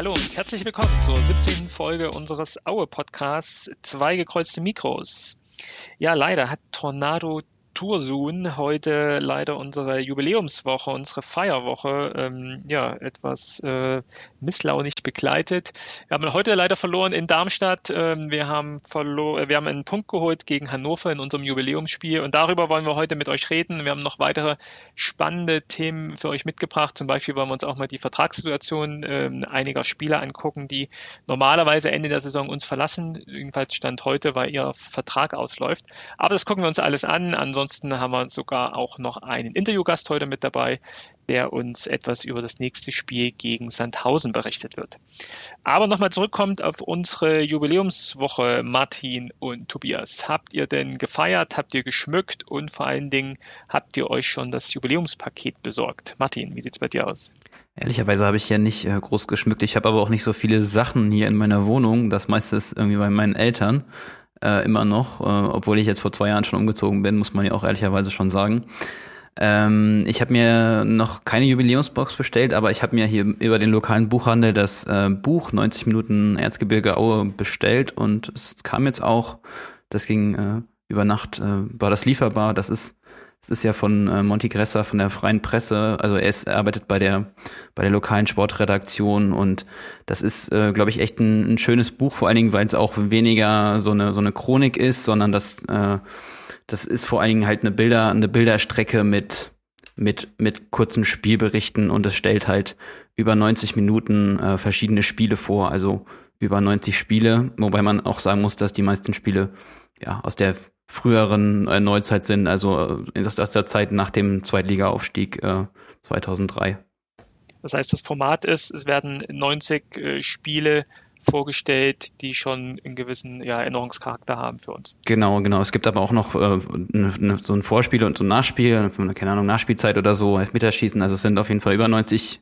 Hallo und herzlich willkommen zur 17. Folge unseres Aue-Podcasts Zwei gekreuzte Mikros. Ja, leider hat Tornado Tursun heute leider unsere Jubiläumswoche, unsere Feierwoche, ähm, ja, etwas äh, misslaunig begleitet. Wir haben heute leider verloren in Darmstadt. Ähm, wir, haben verlo wir haben einen Punkt geholt gegen Hannover in unserem Jubiläumsspiel und darüber wollen wir heute mit euch reden. Wir haben noch weitere spannende Themen für euch mitgebracht. Zum Beispiel wollen wir uns auch mal die Vertragssituation äh, einiger Spieler angucken, die normalerweise Ende der Saison uns verlassen. Jedenfalls Stand heute, weil ihr Vertrag ausläuft. Aber das gucken wir uns alles an. Ansonsten Ansonsten haben wir sogar auch noch einen Interviewgast heute mit dabei, der uns etwas über das nächste Spiel gegen Sandhausen berichtet wird. Aber nochmal zurückkommt auf unsere Jubiläumswoche, Martin und Tobias. Habt ihr denn gefeiert? Habt ihr geschmückt? Und vor allen Dingen, habt ihr euch schon das Jubiläumspaket besorgt? Martin, wie sieht es bei dir aus? Ehrlicherweise habe ich ja nicht äh, groß geschmückt. Ich habe aber auch nicht so viele Sachen hier in meiner Wohnung. Das meiste ist irgendwie bei meinen Eltern äh, immer noch, äh, obwohl ich jetzt vor zwei Jahren schon umgezogen bin, muss man ja auch ehrlicherweise schon sagen. Ähm, ich habe mir noch keine Jubiläumsbox bestellt, aber ich habe mir hier über den lokalen Buchhandel das äh, Buch 90 Minuten Erzgebirge Aue bestellt und es kam jetzt auch. Das ging äh, über Nacht, äh, war das lieferbar. Das ist es ist ja von äh, Monty Gresser von der Freien Presse, also er, ist, er arbeitet bei der bei der lokalen Sportredaktion und das ist, äh, glaube ich, echt ein, ein schönes Buch, vor allen Dingen, weil es auch weniger so eine so eine Chronik ist, sondern das äh, das ist vor allen Dingen halt eine Bilder eine Bilderstrecke mit mit mit kurzen Spielberichten und es stellt halt über 90 Minuten äh, verschiedene Spiele vor, also über 90 Spiele, wobei man auch sagen muss, dass die meisten Spiele ja aus der früheren äh, Neuzeit sind, also äh, aus der Zeit nach dem Zweitliga-Aufstieg äh, 2003. Das heißt, das Format ist, es werden 90 äh, Spiele vorgestellt, die schon einen gewissen ja, Erinnerungscharakter haben für uns. Genau, genau. Es gibt aber auch noch äh, ne, ne, so ein Vorspiel und so ein Nachspiel, keine Ahnung, Nachspielzeit oder so, Elfmeterschießen. Also es sind auf jeden Fall über 90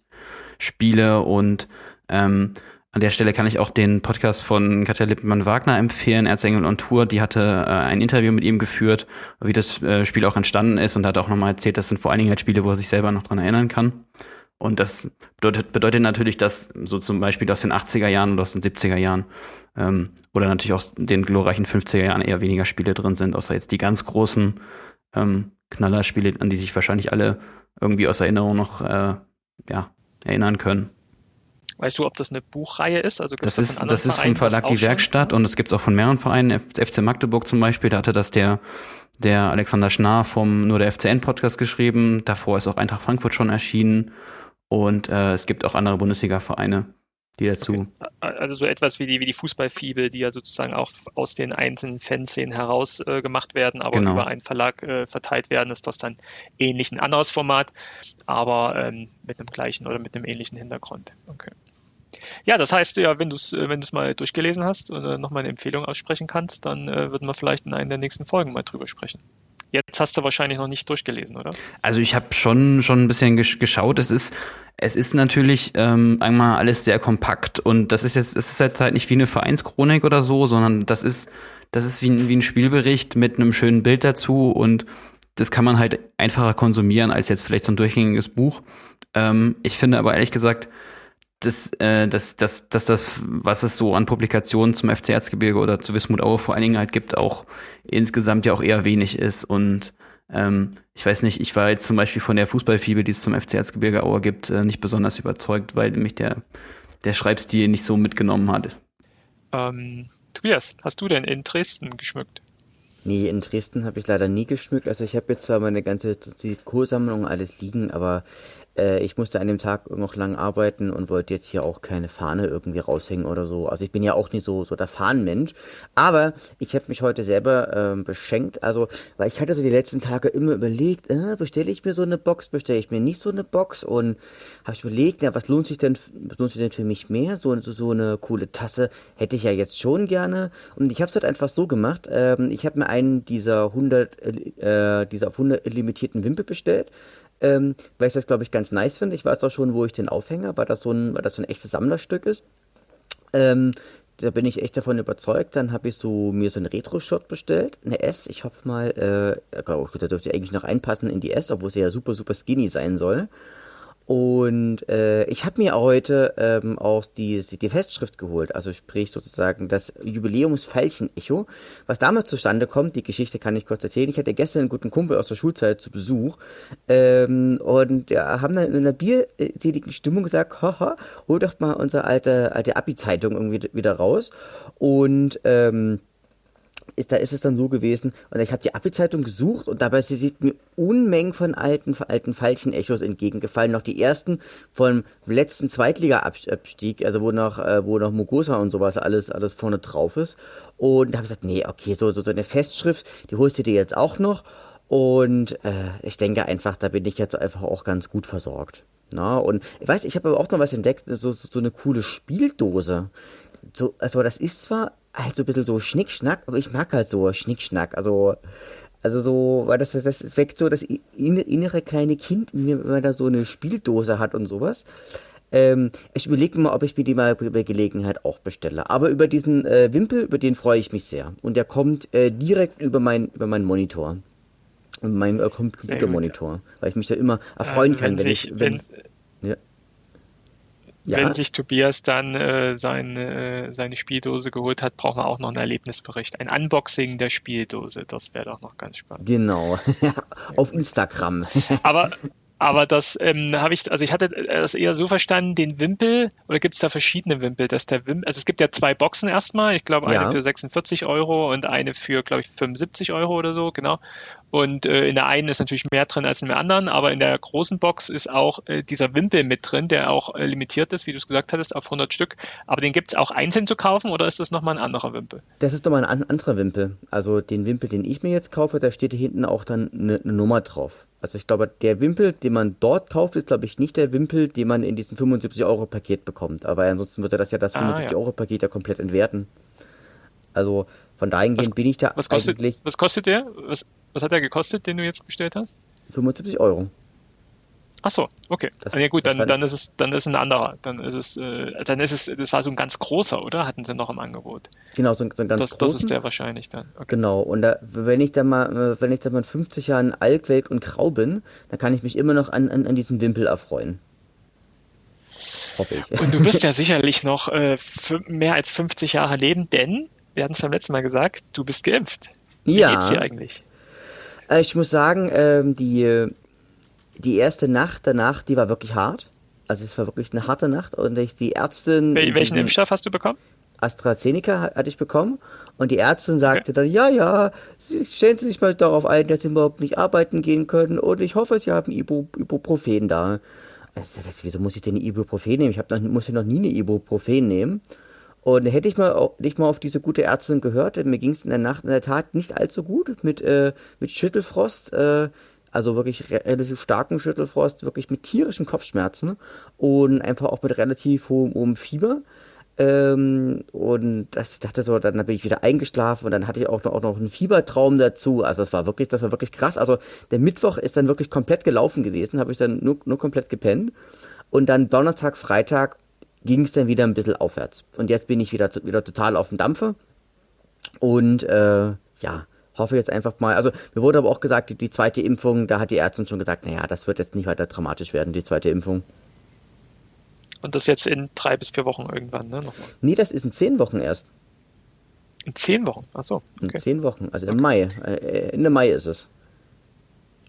Spiele und ähm, an der Stelle kann ich auch den Podcast von Katja Lippmann-Wagner empfehlen, Erzengel on Tour. Die hatte äh, ein Interview mit ihm geführt, wie das äh, Spiel auch entstanden ist und hat auch nochmal erzählt, das sind vor allen Dingen halt Spiele, wo er sich selber noch dran erinnern kann. Und das bedeutet, bedeutet natürlich, dass so zum Beispiel aus den 80er Jahren oder aus den 70er Jahren ähm, oder natürlich aus den glorreichen 50er Jahren eher weniger Spiele drin sind, außer jetzt die ganz großen ähm, Knallerspiele, an die sich wahrscheinlich alle irgendwie aus Erinnerung noch äh, ja, erinnern können. Weißt du, ob das eine Buchreihe ist? Also das ist, das ist vom Verlag Die Werkstatt und es gibt es auch von mehreren Vereinen, FC Magdeburg zum Beispiel, da hatte das der, der Alexander Schnarr vom Nur der FCN Podcast geschrieben. Davor ist auch Eintracht Frankfurt schon erschienen und äh, es gibt auch andere Bundesliga-Vereine, die dazu. Okay. Also so etwas wie die, wie die Fußballfibel, die ja sozusagen auch aus den einzelnen Fanszenen heraus äh, gemacht werden, aber genau. über einen Verlag äh, verteilt werden, ist das dann ähnlich ein anderes Format, aber ähm, mit einem gleichen oder mit einem ähnlichen Hintergrund. Okay. Ja, das heißt ja, wenn du es äh, wenn mal durchgelesen hast oder nochmal eine Empfehlung aussprechen kannst, dann äh, würden wir vielleicht in einer der nächsten Folgen mal drüber sprechen. Jetzt hast du wahrscheinlich noch nicht durchgelesen, oder? Also ich habe schon schon ein bisschen geschaut. Es ist es ist natürlich ähm, einmal alles sehr kompakt und das ist jetzt es ist jetzt halt nicht wie eine Vereinschronik oder so, sondern das ist das ist wie ein, wie ein Spielbericht mit einem schönen Bild dazu und das kann man halt einfacher konsumieren als jetzt vielleicht so ein durchgängiges Buch. Ähm, ich finde aber ehrlich gesagt, dass, äh, dass, dass, dass das, was es so an Publikationen zum FC Erzgebirge oder zu Wismut Aue vor allen Dingen halt gibt, auch insgesamt ja auch eher wenig ist. Und ähm, ich weiß nicht, ich war jetzt zum Beispiel von der Fußballfibel, die es zum FC Erzgebirge Aue gibt, äh, nicht besonders überzeugt, weil mich der, der Schreibstil nicht so mitgenommen hat. Ähm, Tobias, hast du denn in Dresden geschmückt? Nee, in Dresden habe ich leider nie geschmückt. Also ich habe jetzt zwar meine ganze Trikotsammlung alles liegen, aber äh, ich musste an dem Tag noch lang arbeiten und wollte jetzt hier auch keine Fahne irgendwie raushängen oder so. Also ich bin ja auch nicht so, so der Fahnenmensch. Aber ich habe mich heute selber ähm, beschenkt. Also, weil ich hatte so die letzten Tage immer überlegt, äh, bestelle ich mir so eine Box, bestelle ich mir nicht so eine Box und habe ich überlegt, ja, was lohnt sich denn, was lohnt sich denn für mich mehr? So, so, so eine coole Tasse hätte ich ja jetzt schon gerne. Und ich habe es halt einfach so gemacht. Ähm, ich habe mir einen dieser 100, äh, dieser auf 100 limitierten Wimpel bestellt ähm, weil ich das, glaube ich, ganz nice finde. Ich weiß auch schon, wo ich den aufhänge, weil das so ein, weil das so ein echtes Sammlerstück ist. Ähm, da bin ich echt davon überzeugt. Dann habe ich so mir so einen Retro-Shot bestellt, eine S. Ich hoffe mal, äh, da dürfte eigentlich noch einpassen in die S, obwohl sie ja super, super skinny sein soll. Und äh, ich habe mir heute ähm, auch die, die Festschrift geholt, also sprich sozusagen das Jubiläumsfeilchen-Echo, was damals zustande kommt, die Geschichte kann ich kurz erzählen. Ich hatte gestern einen guten Kumpel aus der Schulzeit zu Besuch ähm, und ja, haben dann in einer bierseligen Stimmung gesagt, haha, hol doch mal unsere alte, alte Abi-Zeitung irgendwie wieder raus. Und ähm, ist, da ist es dann so gewesen, und ich habe die Abi-Zeitung gesucht und dabei sind mir Unmengen von alten, alten falschen Echos entgegengefallen. Noch die ersten vom letzten Zweitliga-Abstieg, also wo noch, äh, wo noch Mugosa und sowas alles, alles vorne drauf ist. Und da habe ich gesagt, nee, okay, so, so, so eine Festschrift, die holst du dir jetzt auch noch. Und äh, ich denke einfach, da bin ich jetzt einfach auch ganz gut versorgt. Na, und ich weiß, ich habe aber auch noch was entdeckt, so, so, so eine coole Spieldose. So, also das ist zwar halt so ein bisschen so Schnickschnack, aber ich mag halt so Schnickschnack. Also, also so, weil das, das weckt so das innere kleine Kind in mir, wenn man da so eine Spieldose hat und sowas. Ähm, ich überlege mal, ob ich mir die mal bei Gelegenheit auch bestelle. Aber über diesen äh, Wimpel, über den freue ich mich sehr. Und der kommt äh, direkt über, mein, über meinen Monitor. Mein äh, Computermonitor. Weil ich mich da immer erfreuen also, kann, wenn, wenn ich. Wenn, wenn. Ja. Wenn sich Tobias dann äh, seine, äh, seine Spieldose geholt hat, brauchen wir auch noch einen Erlebnisbericht. Ein Unboxing der Spieldose, das wäre doch noch ganz spannend. Genau, auf Instagram. Aber aber das ähm, habe ich, also ich hatte das eher so verstanden, den Wimpel, oder gibt es da verschiedene Wimpel, dass der Wimpel, also es gibt ja zwei Boxen erstmal, ich glaube eine ja. für 46 Euro und eine für, glaube ich, 75 Euro oder so, genau. Und äh, in der einen ist natürlich mehr drin als in der anderen, aber in der großen Box ist auch äh, dieser Wimpel mit drin, der auch äh, limitiert ist, wie du es gesagt hattest, auf 100 Stück. Aber den gibt es auch einzeln zu kaufen oder ist das nochmal ein anderer Wimpel? Das ist nochmal ein anderer Wimpel. Also den Wimpel, den ich mir jetzt kaufe, da steht hinten auch dann eine, eine Nummer drauf. Also ich glaube, der Wimpel, den man dort kauft, ist, glaube ich, nicht der Wimpel, den man in diesem 75-Euro-Paket bekommt. Aber ansonsten würde das ja das 75-Euro-Paket ah, ja. ja komplett entwerten. Also von dahingehend was, bin ich da was kostet, eigentlich. Was kostet der? Was, was hat der gekostet, den du jetzt bestellt hast? 75 Euro. Ach so, okay. Das, ja gut, dann, dann ist es dann ist ein anderer. Dann ist es äh, dann ist es das war so ein ganz großer, oder? Hatten sie noch im Angebot? Genau, so ein, so ein ganz das, großen. Das ist der wahrscheinlich dann. Okay. Genau. Und da, wenn ich dann mal wenn ich dann mal in 50 Jahren alt, welk und grau bin, dann kann ich mich immer noch an, an, an diesen Wimpel erfreuen. Hoffe ich. Und du wirst ja sicherlich noch äh, mehr als 50 Jahre leben, denn wir hatten es beim letzten Mal gesagt, du bist geimpft. Wie ja. geht's dir eigentlich? Äh, ich muss sagen, ähm, die, die erste Nacht danach, die war wirklich hart. Also es war wirklich eine harte Nacht und ich, die Ärztin... Wel welchen Impfstoff hast du bekommen? AstraZeneca hatte ich bekommen und die Ärztin sagte okay. dann, ja, ja, stellen Sie sich mal darauf ein, dass Sie morgen nicht arbeiten gehen können und ich hoffe, Sie haben Ibu Ibuprofen da. Also, wieso muss ich denn Ibuprofen nehmen? Ich hab noch, muss ja noch nie eine Ibuprofen nehmen. Und hätte ich mal nicht mal auf diese gute Ärztin gehört, mir ging es in der Nacht in der Tat nicht allzu gut mit, äh, mit Schüttelfrost, äh, also wirklich relativ starken Schüttelfrost, wirklich mit tierischen Kopfschmerzen und einfach auch mit relativ hohem, hohem Fieber. Ähm, und das, ich dachte so, dann bin ich wieder eingeschlafen und dann hatte ich auch noch, auch noch einen Fiebertraum dazu. Also das war wirklich, das war wirklich krass. Also der Mittwoch ist dann wirklich komplett gelaufen gewesen, habe ich dann nur, nur komplett gepennt. Und dann Donnerstag, Freitag ging es dann wieder ein bisschen aufwärts. Und jetzt bin ich wieder, wieder total auf dem Dampfer. Und äh, ja, hoffe jetzt einfach mal. Also mir wurde aber auch gesagt, die, die zweite Impfung, da hat die Ärztin schon gesagt, naja, das wird jetzt nicht weiter dramatisch werden, die zweite Impfung. Und das jetzt in drei bis vier Wochen irgendwann, ne? Nochmal. Nee, das ist in zehn Wochen erst. In zehn Wochen? Achso. Okay. In zehn Wochen, also okay. im Mai. Äh, Ende Mai ist es.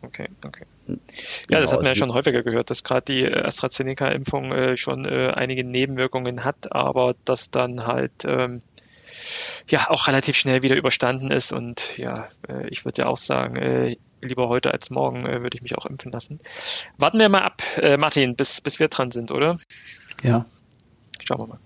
Okay, okay. Ja, das hat man ja schon häufiger gehört, dass gerade die äh, AstraZeneca-Impfung äh, schon äh, einige Nebenwirkungen hat, aber das dann halt ähm, ja auch relativ schnell wieder überstanden ist. Und ja, äh, ich würde ja auch sagen, äh, lieber heute als morgen äh, würde ich mich auch impfen lassen. Warten wir mal ab, Martin, bis, bis wir dran sind, oder? Ja. Schauen wir mal.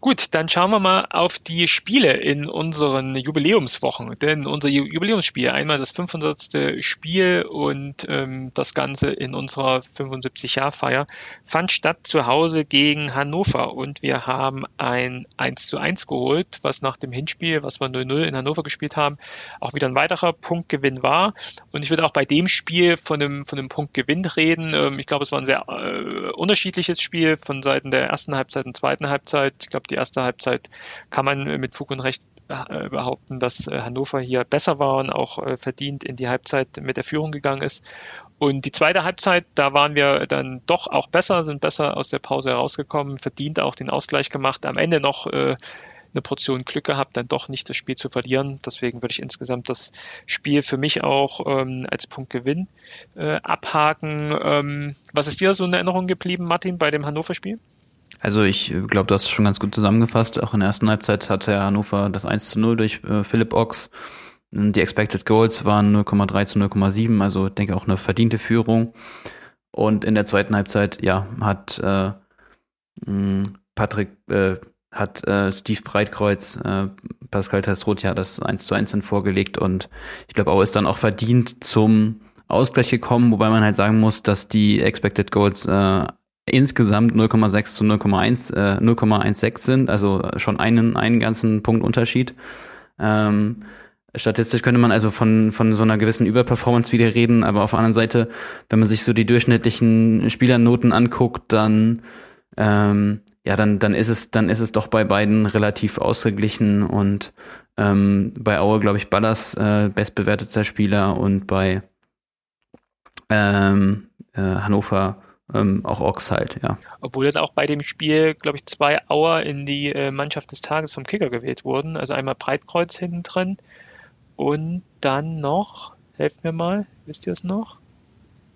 Gut, dann schauen wir mal auf die Spiele in unseren Jubiläumswochen. Denn unser Jubiläumsspiel, einmal das 500. Spiel und ähm, das Ganze in unserer 75-Jahr-Feier, fand statt zu Hause gegen Hannover. Und wir haben ein 1 zu 1 geholt, was nach dem Hinspiel, was wir 0-0 in Hannover gespielt haben, auch wieder ein weiterer Punktgewinn war. Und ich würde auch bei dem Spiel von einem, von einem Punktgewinn reden. Ähm, ich glaube, es war ein sehr äh, unterschiedliches Spiel von Seiten der ersten Halbzeit und zweiten Halbzeit. Ich glaube, die erste Halbzeit kann man mit Fug und Recht äh, behaupten, dass äh, Hannover hier besser war und auch äh, verdient in die Halbzeit mit der Führung gegangen ist. Und die zweite Halbzeit, da waren wir dann doch auch besser, sind besser aus der Pause herausgekommen, verdient auch den Ausgleich gemacht. Am Ende noch eine Portion Glück gehabt, dann doch nicht das Spiel zu verlieren. Deswegen würde ich insgesamt das Spiel für mich auch ähm, als Punktgewinn äh, abhaken. Ähm, was ist dir so in Erinnerung geblieben, Martin, bei dem Hannover-Spiel? Also ich glaube, du hast es schon ganz gut zusammengefasst. Auch in der ersten Halbzeit hatte Hannover das 1 zu 0 durch äh, Philipp Ochs. Die Expected Goals waren 0,3 zu 0,7, also denke auch eine verdiente Führung. Und in der zweiten Halbzeit, ja, hat äh, Patrick, äh, hat äh, Steve Breitkreuz, äh, Pascal Testroth ja das 1 zu 1 vorgelegt und ich glaube auch ist dann auch verdient zum Ausgleich gekommen, wobei man halt sagen muss, dass die Expected Goals äh, insgesamt 0,6 zu 0,1 äh, 0,16 sind, also schon einen einen ganzen Punkt Unterschied. Ähm, Statistisch könnte man also von, von so einer gewissen Überperformance wieder reden, aber auf der anderen Seite, wenn man sich so die durchschnittlichen Spielernoten anguckt, dann ähm, ja, dann, dann ist es, dann ist es doch bei beiden relativ ausgeglichen und ähm, bei Aue, glaube ich, Ballas äh, bestbewerteter Spieler und bei ähm, äh, Hannover ähm, auch Ochs halt, ja. Obwohl jetzt auch bei dem Spiel, glaube ich, zwei Auer in die äh, Mannschaft des Tages vom Kicker gewählt wurden. Also einmal Breitkreuz hinten drin und dann noch, helft mir mal, wisst ihr es noch?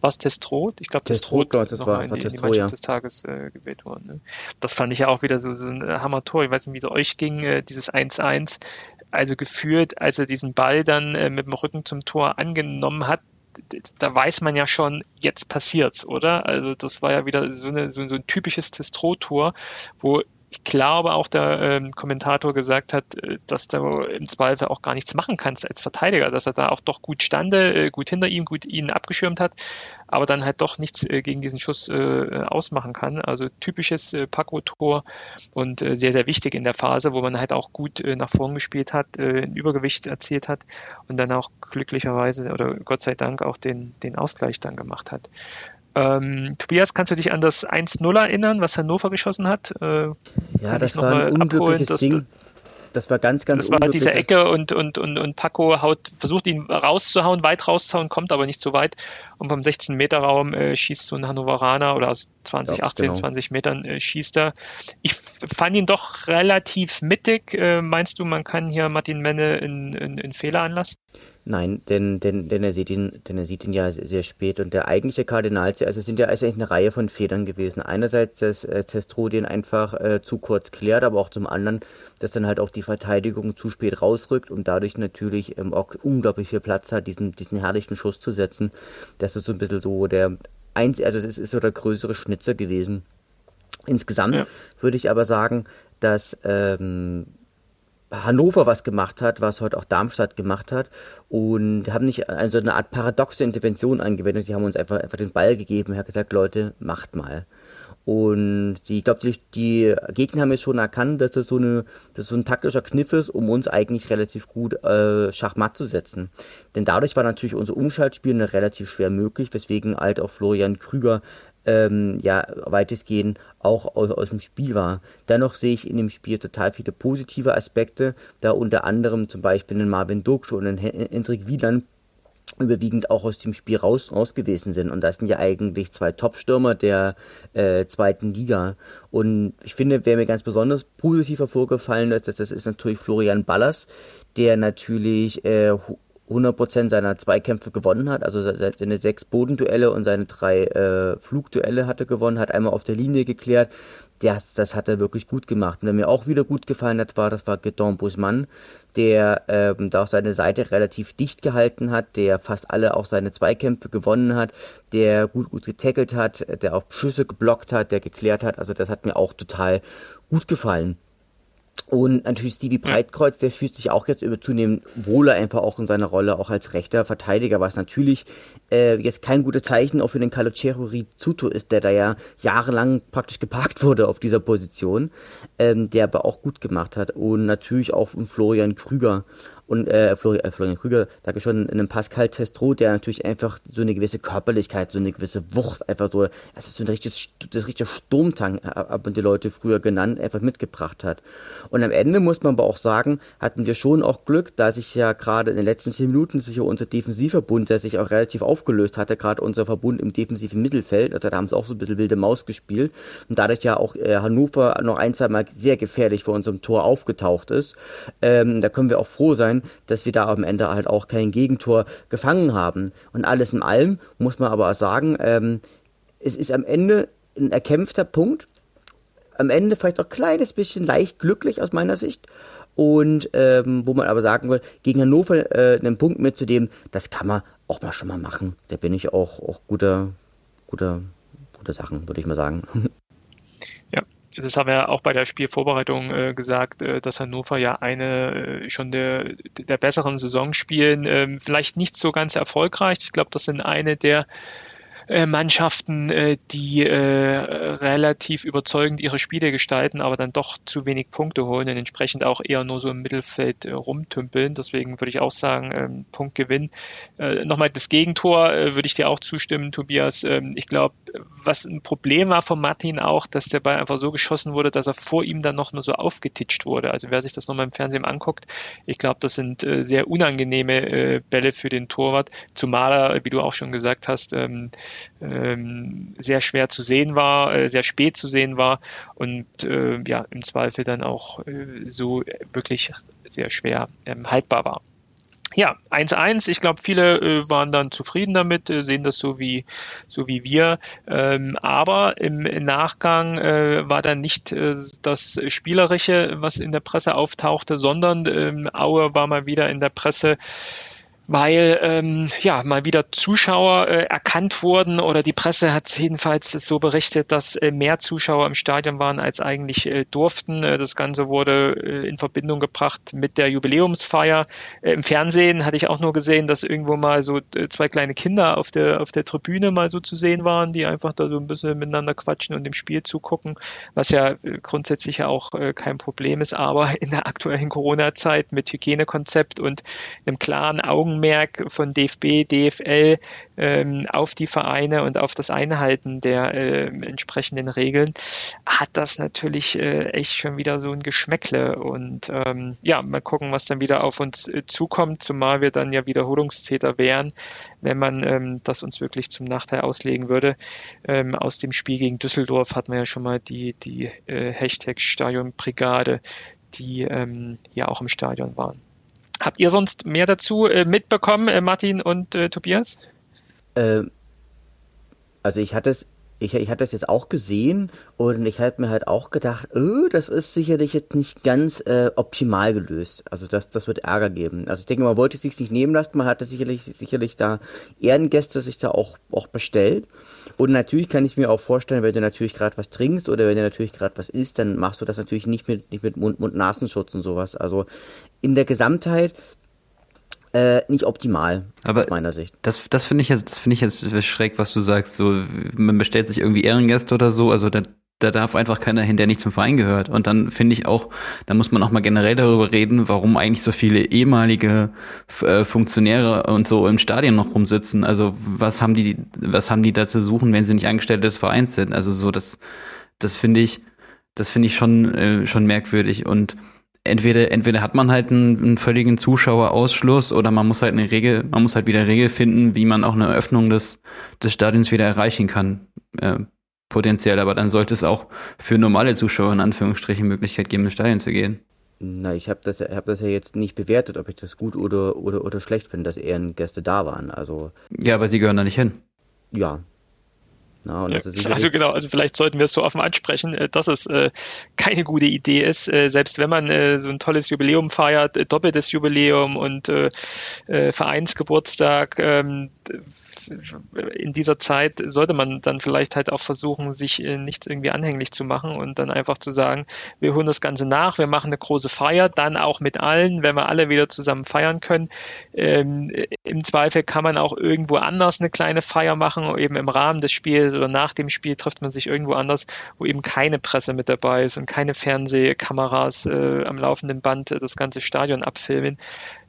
War es Testrot? Ich glaube, Testrot, Testrot das war, in, war die, Testrot, in die Mannschaft ja. des Tages äh, gewählt worden. Ne? Das fand ich ja auch wieder so, so ein Hammer-Tor. Ich weiß nicht, wie es euch ging, äh, dieses 1-1. Also gefühlt, als er diesen Ball dann äh, mit dem Rücken zum Tor angenommen hat, da weiß man ja schon, jetzt passiert's, oder? Also das war ja wieder so, eine, so, so ein typisches Testrot-Tor, wo ich glaube auch der ähm, Kommentator gesagt hat, äh, dass du im Zweifel auch gar nichts machen kannst als Verteidiger, dass er da auch doch gut stande, äh, gut hinter ihm, gut ihn abgeschirmt hat, aber dann halt doch nichts äh, gegen diesen Schuss äh, ausmachen kann. Also typisches äh, Paco-Tor und äh, sehr, sehr wichtig in der Phase, wo man halt auch gut äh, nach vorn gespielt hat, äh, ein Übergewicht erzielt hat und dann auch glücklicherweise oder Gott sei Dank auch den, den Ausgleich dann gemacht hat. Ähm, Tobias, kannst du dich an das 1-0 erinnern, was Hannover geschossen hat? Ja, das war ein unglückliches abholen, Ding. Das war ganz, ganz Das war diese Ecke und, und, und, und Paco haut, versucht ihn rauszuhauen, weit rauszuhauen, kommt aber nicht so weit. Und vom 16-Meter-Raum äh, schießt so ein Hannoveraner oder aus 20, ja, 18, genau. 20 Metern äh, schießt er. Ich fand ihn doch relativ mittig. Äh, meinst du, man kann hier Martin Menne in, in, in Fehler anlassen? Nein, denn, denn, denn, er sieht ihn, denn er sieht ihn ja sehr spät. Und der eigentliche Kardinal, also es sind ja eigentlich eine Reihe von Federn gewesen. Einerseits, dass äh, Testrodien einfach äh, zu kurz klärt, aber auch zum anderen, dass dann halt auch die Verteidigung zu spät rausrückt und dadurch natürlich ähm, auch unglaublich viel Platz hat, diesen, diesen herrlichen Schuss zu setzen. Das ist so ein bisschen so der eins, also es ist so der größere Schnitzer gewesen. Insgesamt ja. würde ich aber sagen, dass ähm, Hannover was gemacht hat, was heute auch Darmstadt gemacht hat und haben nicht also eine Art paradoxe Intervention angewendet. Die haben uns einfach, einfach den Ball gegeben und haben gesagt, Leute, macht mal. Und ich glaube, die, die Gegner haben jetzt schon erkannt, dass das so, eine, dass so ein taktischer Kniff ist, um uns eigentlich relativ gut äh, Schachmatt zu setzen. Denn dadurch war natürlich unser Umschaltspiel relativ schwer möglich, weswegen halt auch Florian Krüger ähm, ja weitestgehend auch aus, aus dem Spiel war. Dennoch sehe ich in dem Spiel total viele positive Aspekte, da unter anderem zum Beispiel einen Marvin Ducksch und einen Hendrik Wieland überwiegend auch aus dem Spiel raus, raus gewesen sind. Und das sind ja eigentlich zwei Top-Stürmer der äh, zweiten Liga. Und ich finde, wer mir ganz besonders positiv hervorgefallen ist, das, das ist natürlich Florian Ballas, der natürlich äh, 100% seiner Zweikämpfe gewonnen hat, also seine sechs Bodenduelle und seine drei äh, Flugduelle hat er gewonnen, hat einmal auf der Linie geklärt. Das, das hat er wirklich gut gemacht. Und wer mir auch wieder gut gefallen hat, war, das war Gedon Busman, der ähm, da auch seine Seite relativ dicht gehalten hat, der fast alle auch seine Zweikämpfe gewonnen hat, der gut, gut getackelt hat, der auch Schüsse geblockt hat, der geklärt hat. Also das hat mir auch total gut gefallen. Und natürlich Stevie Breitkreuz, der fühlt sich auch jetzt über zunehmend wohler einfach auch in seiner Rolle, auch als rechter Verteidiger, was natürlich äh, jetzt kein gutes Zeichen auch für den Calocero Rizzuto ist, der da ja jahrelang praktisch geparkt wurde auf dieser Position, ähm, der aber auch gut gemacht hat. Und natürlich auch Florian Krüger. Und äh, Florian, äh, Florian Krüger, ich schon, einem Pascal Testro, der natürlich einfach so eine gewisse Körperlichkeit, so eine gewisse Wucht, einfach so, es ist so ein richtiges, das richtige Sturmtank, haben die Leute früher genannt, einfach mitgebracht hat. Und am Ende muss man aber auch sagen, hatten wir schon auch Glück, da sich ja gerade in den letzten zehn Minuten sich unser Defensivverbund, der sich auch relativ aufgelöst hatte, gerade unser Verbund im defensiven Mittelfeld, also da haben sie auch so ein bisschen wilde Maus gespielt und dadurch ja auch äh, Hannover noch ein, zwei Mal sehr gefährlich vor unserem Tor aufgetaucht ist. Ähm, da können wir auch froh sein, dass wir da am Ende halt auch kein Gegentor gefangen haben. Und alles in allem muss man aber auch sagen, ähm, es ist am Ende ein erkämpfter Punkt. Am Ende vielleicht auch ein kleines bisschen leicht glücklich aus meiner Sicht. Und ähm, wo man aber sagen will, gegen Hannover äh, einen Punkt mitzunehmen, das kann man auch mal schon mal machen. Da bin ich auch, auch guter, guter, gute Sachen, würde ich mal sagen. Das haben wir auch bei der Spielvorbereitung äh, gesagt, äh, dass Hannover ja eine äh, schon der, der besseren Saison spielen. Ähm, vielleicht nicht so ganz erfolgreich. Ich glaube, das sind eine der äh, Mannschaften, äh, die äh, relativ überzeugend ihre Spiele gestalten, aber dann doch zu wenig Punkte holen und entsprechend auch eher nur so im Mittelfeld rumtümpeln. Deswegen würde ich auch sagen, ähm, Punktgewinn. Nochmal das Gegentor würde ich dir auch zustimmen, Tobias. Ähm, ich glaube, was ein Problem war von Martin auch, dass der Ball einfach so geschossen wurde, dass er vor ihm dann noch nur so aufgetitscht wurde. Also wer sich das nochmal im Fernsehen anguckt, ich glaube, das sind sehr unangenehme Bälle für den Torwart, zumal er, wie du auch schon gesagt hast, ähm, ähm, sehr schwer zu sehen war, äh, sehr spät zu sehen war und äh, ja, im Zweifel dann auch äh, so wirklich sehr schwer ähm, haltbar war. Ja, 1-1. Ich glaube, viele äh, waren dann zufrieden damit, äh, sehen das so wie, so wie wir. Ähm, aber im, Nachgang äh, war dann nicht äh, das Spielerische, was in der Presse auftauchte, sondern ähm, Aue war mal wieder in der Presse weil ähm, ja mal wieder Zuschauer äh, erkannt wurden oder die Presse hat jedenfalls so berichtet, dass äh, mehr Zuschauer im Stadion waren als eigentlich äh, durften. Äh, das Ganze wurde äh, in Verbindung gebracht mit der Jubiläumsfeier. Äh, Im Fernsehen hatte ich auch nur gesehen, dass irgendwo mal so äh, zwei kleine Kinder auf der auf der Tribüne mal so zu sehen waren, die einfach da so ein bisschen miteinander quatschen und dem Spiel zugucken, was ja äh, grundsätzlich ja auch äh, kein Problem ist, aber in der aktuellen Corona-Zeit mit Hygienekonzept und einem klaren Augen Augenmerk von DFB, DFL ähm, auf die Vereine und auf das Einhalten der äh, entsprechenden Regeln, hat das natürlich äh, echt schon wieder so ein Geschmäckle. Und ähm, ja, mal gucken, was dann wieder auf uns äh, zukommt, zumal wir dann ja Wiederholungstäter wären, wenn man ähm, das uns wirklich zum Nachteil auslegen würde. Ähm, aus dem Spiel gegen Düsseldorf hatten wir ja schon mal die, die äh, Hashtag Stadionbrigade, die ähm, ja auch im Stadion waren. Habt ihr sonst mehr dazu äh, mitbekommen, äh, Martin und äh, Tobias? Ähm, also ich hatte es ich, ich hatte das jetzt auch gesehen und ich hatte mir halt auch gedacht, oh, das ist sicherlich jetzt nicht ganz äh, optimal gelöst. Also das, das wird Ärger geben. Also ich denke, man wollte es sich nicht nehmen lassen, man hatte sicherlich, sicherlich da Ehrengäste sich da auch, auch bestellt. Und natürlich kann ich mir auch vorstellen, wenn du natürlich gerade was trinkst oder wenn du natürlich gerade was isst, dann machst du das natürlich nicht mit, nicht mit Mund-Nasenschutz und sowas. Also in der Gesamtheit äh, nicht optimal Aber aus meiner Sicht. Das, das finde ich jetzt, das finde ich jetzt schräg, was du sagst. So, man bestellt sich irgendwie Ehrengäste oder so. Also da, da darf einfach keiner hin, der nicht zum Verein gehört. Und dann finde ich auch, da muss man auch mal generell darüber reden, warum eigentlich so viele ehemalige äh, Funktionäre und so im Stadion noch rumsitzen. Also was haben die, was haben die da zu suchen, wenn sie nicht Angestellte des Vereins sind? Also so das, das finde ich, das finde ich schon äh, schon merkwürdig und entweder, entweder hat man halt einen, einen, völligen Zuschauerausschluss oder man muss halt eine Regel, man muss halt wieder Regel finden, wie man auch eine Öffnung des, des Stadions wieder erreichen kann. Äh, potenziell, aber dann sollte es auch für normale Zuschauer in Anführungsstrichen Möglichkeit geben, ins Stadion zu gehen. Na, ich habe das, hab das ja jetzt nicht bewertet, ob ich das gut oder, oder, oder schlecht finde, dass Ehrengäste da waren. Also. Ja, aber sie gehören da nicht hin. Ja, ja, ja, also genau, also vielleicht sollten wir es so offen ansprechen, äh, dass es äh, keine gute Idee ist, äh, selbst wenn man so ein tolles Jubiläum feiert, doppeltes Jubiläum und Vereinsgeburtstag, ähm, in dieser Zeit sollte man dann vielleicht halt auch versuchen, sich äh, nichts irgendwie anhänglich zu machen und dann einfach zu sagen, wir holen das Ganze nach, wir machen eine große Feier, dann auch mit allen, wenn wir alle wieder zusammen feiern können. Ähm, Im Zweifel kann man auch irgendwo anders eine kleine Feier machen, eben im Rahmen des Spiels oder nach dem Spiel trifft man sich irgendwo anders, wo eben keine Presse mit dabei ist und keine Fernsehkameras äh, am laufenden Band das ganze Stadion abfilmen.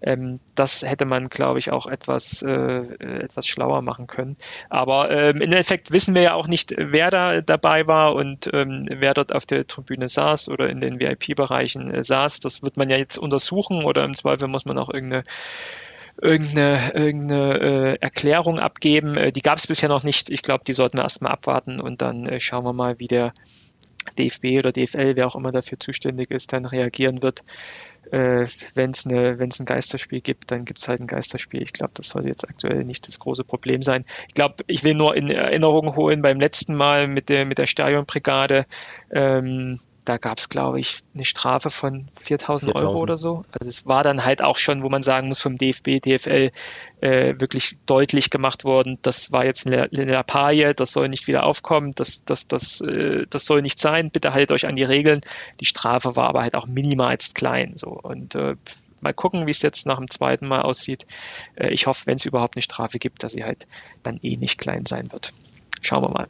Ähm, das hätte man, glaube ich, auch etwas, äh, etwas schlauer machen können. Aber ähm, im Endeffekt wissen wir ja auch nicht, wer da dabei war und ähm, wer dort auf der Tribüne saß oder in den VIP-Bereichen äh, saß. Das wird man ja jetzt untersuchen oder im Zweifel muss man auch irgendeine irgendeine, irgendeine äh, Erklärung abgeben. Äh, die gab es bisher noch nicht. Ich glaube, die sollten wir erstmal abwarten und dann äh, schauen wir mal, wie der DFB oder DFL, wer auch immer dafür zuständig ist, dann reagieren wird. Äh, wenn es eine, ein Geisterspiel gibt, dann gibt es halt ein Geisterspiel. Ich glaube, das soll jetzt aktuell nicht das große Problem sein. Ich glaube, ich will nur in Erinnerung holen beim letzten Mal mit der, mit der Stadionbrigade. Ähm, da gab es, glaube ich, eine Strafe von 4000 Euro oder so. Also es war dann halt auch schon, wo man sagen muss, vom DFB, DFL äh, wirklich deutlich gemacht worden, das war jetzt eine, eine Lappalie, das soll nicht wieder aufkommen, das, das, das, äh, das soll nicht sein, bitte haltet euch an die Regeln. Die Strafe war aber halt auch minimalst klein. So. Und äh, mal gucken, wie es jetzt nach dem zweiten Mal aussieht. Äh, ich hoffe, wenn es überhaupt eine Strafe gibt, dass sie halt dann eh nicht klein sein wird. Schauen wir mal.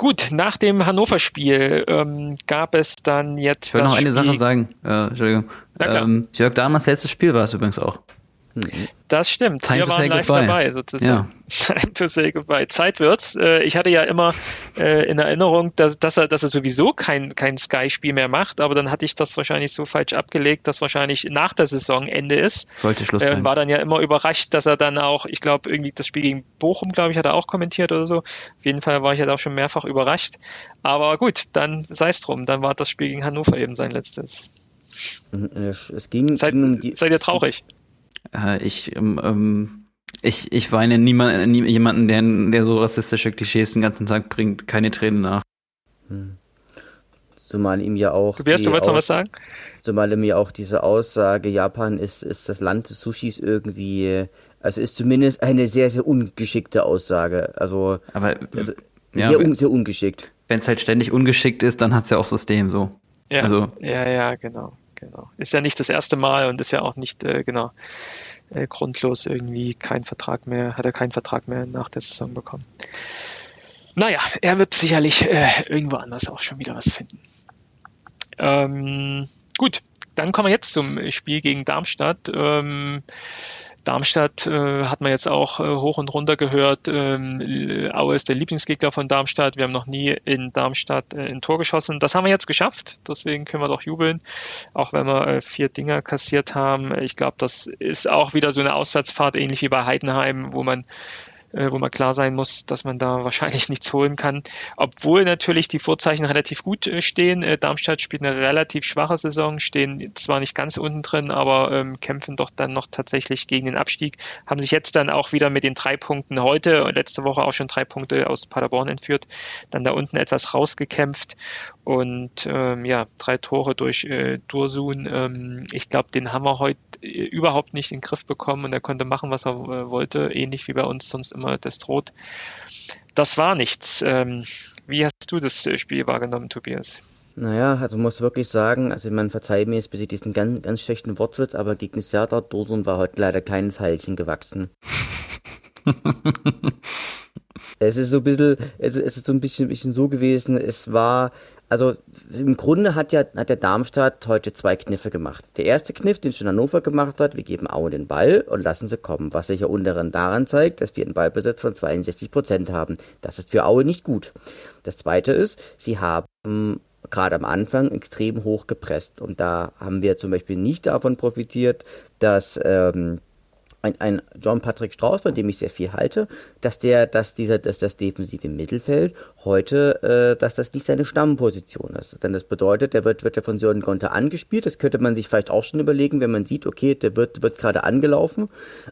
Gut, nach dem Hannover-Spiel ähm, gab es dann jetzt. Ich will noch eine Spiel Sache sagen. Äh, Entschuldigung. Ähm, Jörg Dahners letztes Spiel war es übrigens auch. Das stimmt. Time Wir waren live goodbye. dabei, sozusagen. Ja. Time to say goodbye. Zeit wird's. Äh, ich hatte ja immer äh, in Erinnerung, dass, dass, er, dass er sowieso kein, kein Sky-Spiel mehr macht, aber dann hatte ich das wahrscheinlich so falsch abgelegt, dass wahrscheinlich nach der Saison Ende ist. Sollte Schluss sein. Und war dann ja immer überrascht, dass er dann auch, ich glaube, irgendwie das Spiel gegen Bochum, glaube ich, hat er auch kommentiert oder so. Auf jeden Fall war ich ja halt auch schon mehrfach überrascht. Aber gut, dann sei es drum. Dann war das Spiel gegen Hannover eben sein letztes. Es ging, seid, ging um die, seid ihr traurig? Äh, ich, ähm, ähm, ich, ich weine niemand, nie, jemanden, der, der so rassistische Klischees den ganzen Tag bringt, keine Tränen nach. Hm. Zumal ihm ja auch. Tobias, du wolltest noch was sagen? Zumal ihm ja auch diese Aussage, Japan ist, ist das Land des Sushis irgendwie, also ist zumindest eine sehr, sehr ungeschickte Aussage. Also, Aber, also ja, sehr, sehr ungeschickt. Wenn es halt ständig ungeschickt ist, dann hat es ja auch System so. Ja, also, ja, ja, genau. Genau. Ist ja nicht das erste Mal und ist ja auch nicht, äh, genau, äh, grundlos irgendwie kein Vertrag mehr, hat er keinen Vertrag mehr nach der Saison bekommen. Naja, er wird sicherlich äh, irgendwo anders auch schon wieder was finden. Ähm, gut, dann kommen wir jetzt zum Spiel gegen Darmstadt. Ähm, Darmstadt äh, hat man jetzt auch äh, hoch und runter gehört. Ähm, Aue ist der Lieblingsgegner von Darmstadt. Wir haben noch nie in Darmstadt äh, ein Tor geschossen. Das haben wir jetzt geschafft. Deswegen können wir doch jubeln, auch wenn wir äh, vier Dinger kassiert haben. Ich glaube, das ist auch wieder so eine Auswärtsfahrt, ähnlich wie bei Heidenheim, wo man äh, wo man klar sein muss, dass man da wahrscheinlich nichts holen kann. Obwohl natürlich die Vorzeichen relativ gut äh, stehen. Äh, Darmstadt spielt eine relativ schwache Saison, stehen zwar nicht ganz unten drin, aber ähm, kämpfen doch dann noch tatsächlich gegen den Abstieg. Haben sich jetzt dann auch wieder mit den drei Punkten heute und letzte Woche auch schon drei Punkte aus Paderborn entführt, dann da unten etwas rausgekämpft und ähm, ja, drei Tore durch äh, Dursun. Ähm, ich glaube, den haben wir heute äh, überhaupt nicht in den Griff bekommen und er konnte machen, was er äh, wollte, ähnlich wie bei uns sonst immer das droht. Das war nichts. Ähm, wie hast du das äh, Spiel wahrgenommen, Tobias? Naja, also muss wirklich sagen, also man verzeiht mir jetzt bis ich diesen ganz, ganz schlechten Wortwitz, aber gegen Serdar Dursun war heute leider kein Pfeilchen gewachsen. es ist so ein bisschen, es ist so ein bisschen, bisschen so gewesen, es war, also im Grunde hat ja, hat der Darmstadt heute zwei Kniffe gemacht. Der erste Kniff, den schon Hannover gemacht hat, wir geben Aue den Ball und lassen sie kommen, was sich ja unteren daran zeigt, dass wir einen Ballbesitz von 62 Prozent haben. Das ist für Aue nicht gut. Das zweite ist, sie haben gerade am Anfang extrem hoch gepresst und da haben wir zum Beispiel nicht davon profitiert, dass ähm, ein, ein John Patrick Strauß, von dem ich sehr viel halte, dass der, dass dieser, dass das defensive Mittelfeld heute, äh, dass das nicht seine Stammposition ist. Denn das bedeutet, der wird, wird ja von Sören Gonter angespielt. Das könnte man sich vielleicht auch schon überlegen, wenn man sieht, okay, der wird, wird gerade angelaufen,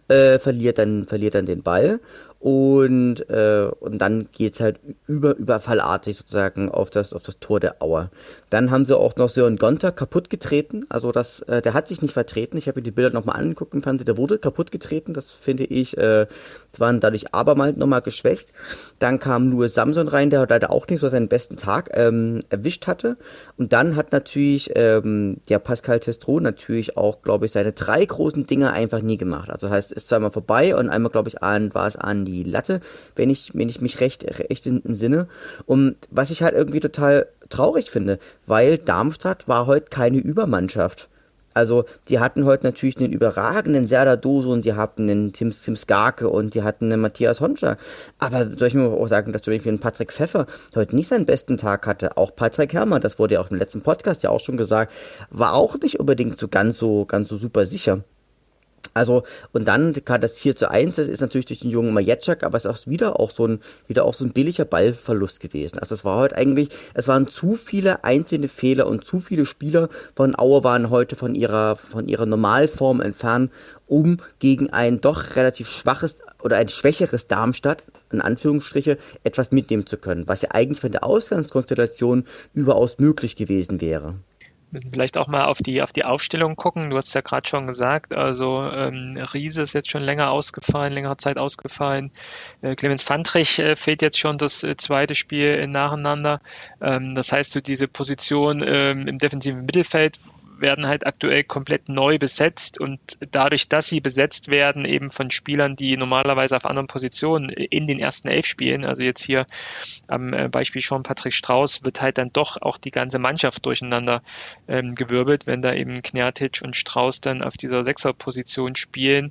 äh, verliert dann, verliert dann den Ball und, äh, und dann geht's halt über, überfallartig sozusagen auf das, auf das Tor der Auer. Dann haben sie auch noch Sören Gonter kaputt getreten. Also das, äh, der hat sich nicht vertreten. Ich habe mir die Bilder nochmal angeguckt und fand, der wurde kaputt getreten. Das finde ich, äh, waren dadurch abermals nochmal geschwächt. Dann kam nur Samson rein, der leider auch nicht so seinen besten Tag ähm, erwischt hatte. Und dann hat natürlich ähm, der Pascal Testro natürlich auch, glaube ich, seine drei großen Dinge einfach nie gemacht. Also heißt, ist zweimal vorbei und einmal, glaube ich, an, war es an die Latte, wenn ich, wenn ich mich recht, recht in, im Sinne. Und was ich halt irgendwie total traurig finde, weil Darmstadt war heute keine Übermannschaft. Also die hatten heute natürlich einen überragenden Serdar Doso und die hatten einen Tim, Tim Skarke und die hatten einen Matthias Honscher. Aber soll ich mir auch sagen, dass zum Beispiel ein Patrick Pfeffer heute nicht seinen besten Tag hatte. Auch Patrick Herrmann, das wurde ja auch im letzten Podcast ja auch schon gesagt, war auch nicht unbedingt so ganz so, ganz so super sicher. Also, und dann das 4 zu 1, das ist natürlich durch den jungen Majetschak, aber es ist auch wieder auch so ein, wieder auch so ein billiger Ballverlust gewesen. Also es war heute eigentlich, es waren zu viele einzelne Fehler und zu viele Spieler von Auer waren heute von ihrer, von ihrer Normalform entfernt, um gegen ein doch relativ schwaches oder ein schwächeres Darmstadt, in Anführungsstriche, etwas mitnehmen zu können, was ja eigentlich von der Ausgangskonstellation überaus möglich gewesen wäre vielleicht auch mal auf die, auf die Aufstellung gucken. Du hast ja gerade schon gesagt, also ähm, Riese ist jetzt schon länger ausgefallen, längere Zeit ausgefallen. Äh, Clemens Fandrich äh, fehlt jetzt schon das äh, zweite Spiel nacheinander. Ähm, das heißt, du diese Position ähm, im defensiven Mittelfeld, werden halt aktuell komplett neu besetzt und dadurch, dass sie besetzt werden, eben von Spielern, die normalerweise auf anderen Positionen in den ersten elf spielen, also jetzt hier am äh, Beispiel schon Patrick Strauß, wird halt dann doch auch die ganze Mannschaft durcheinander ähm, gewirbelt, wenn da eben Knertic und Strauß dann auf dieser Sechserposition spielen,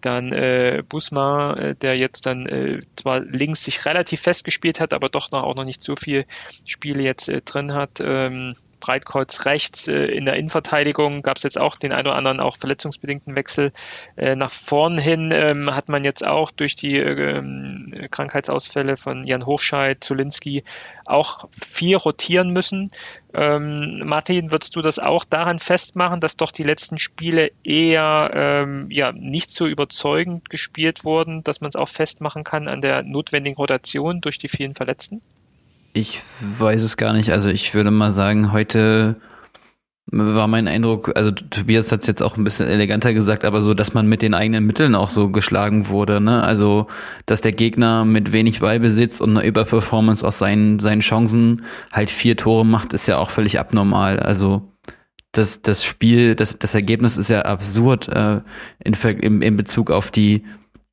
dann äh, Busma, äh, der jetzt dann äh, zwar links sich relativ festgespielt hat, aber doch noch auch noch nicht so viel Spiele jetzt äh, drin hat. Ähm, Breitkreuz rechts äh, in der Innenverteidigung gab es jetzt auch den ein oder anderen auch verletzungsbedingten Wechsel. Äh, nach vorn hin ähm, hat man jetzt auch durch die äh, Krankheitsausfälle von Jan Hochscheid, Zulinski auch viel rotieren müssen. Ähm, Martin, würdest du das auch daran festmachen, dass doch die letzten Spiele eher ähm, ja, nicht so überzeugend gespielt wurden, dass man es auch festmachen kann an der notwendigen Rotation durch die vielen Verletzten? Ich weiß es gar nicht. Also ich würde mal sagen, heute war mein Eindruck, also Tobias hat es jetzt auch ein bisschen eleganter gesagt, aber so, dass man mit den eigenen Mitteln auch so geschlagen wurde, ne? Also, dass der Gegner mit wenig Ballbesitz und einer Überperformance aus seinen, seinen Chancen halt vier Tore macht, ist ja auch völlig abnormal. Also, das, das Spiel, das, das Ergebnis ist ja absurd äh, in, in, in Bezug auf die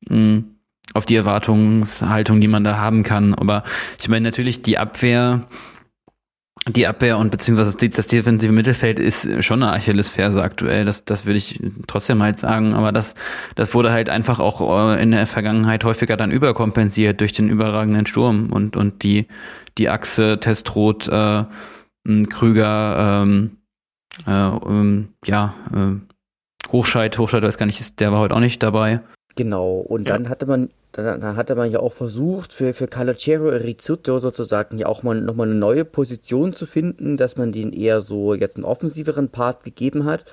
mh, hm, auf die Erwartungshaltung, die man da haben kann. Aber ich meine natürlich die Abwehr, die Abwehr und beziehungsweise das defensive Mittelfeld ist schon eine Achillesferse aktuell. Das, das würde ich trotzdem halt sagen. Aber das, das wurde halt einfach auch äh, in der Vergangenheit häufiger dann überkompensiert durch den überragenden Sturm und, und die, die Achse Testrot, äh, Krüger, ähm, äh, ähm, ja, äh, Hochscheid, Hochscheid weiß gar nicht, der war heute auch nicht dabei. Genau, und ja. dann hatte man dann, dann hatte man ja auch versucht, für, für Calacero Rizzuto sozusagen ja auch mal nochmal eine neue Position zu finden, dass man den eher so jetzt einen offensiveren Part gegeben hat.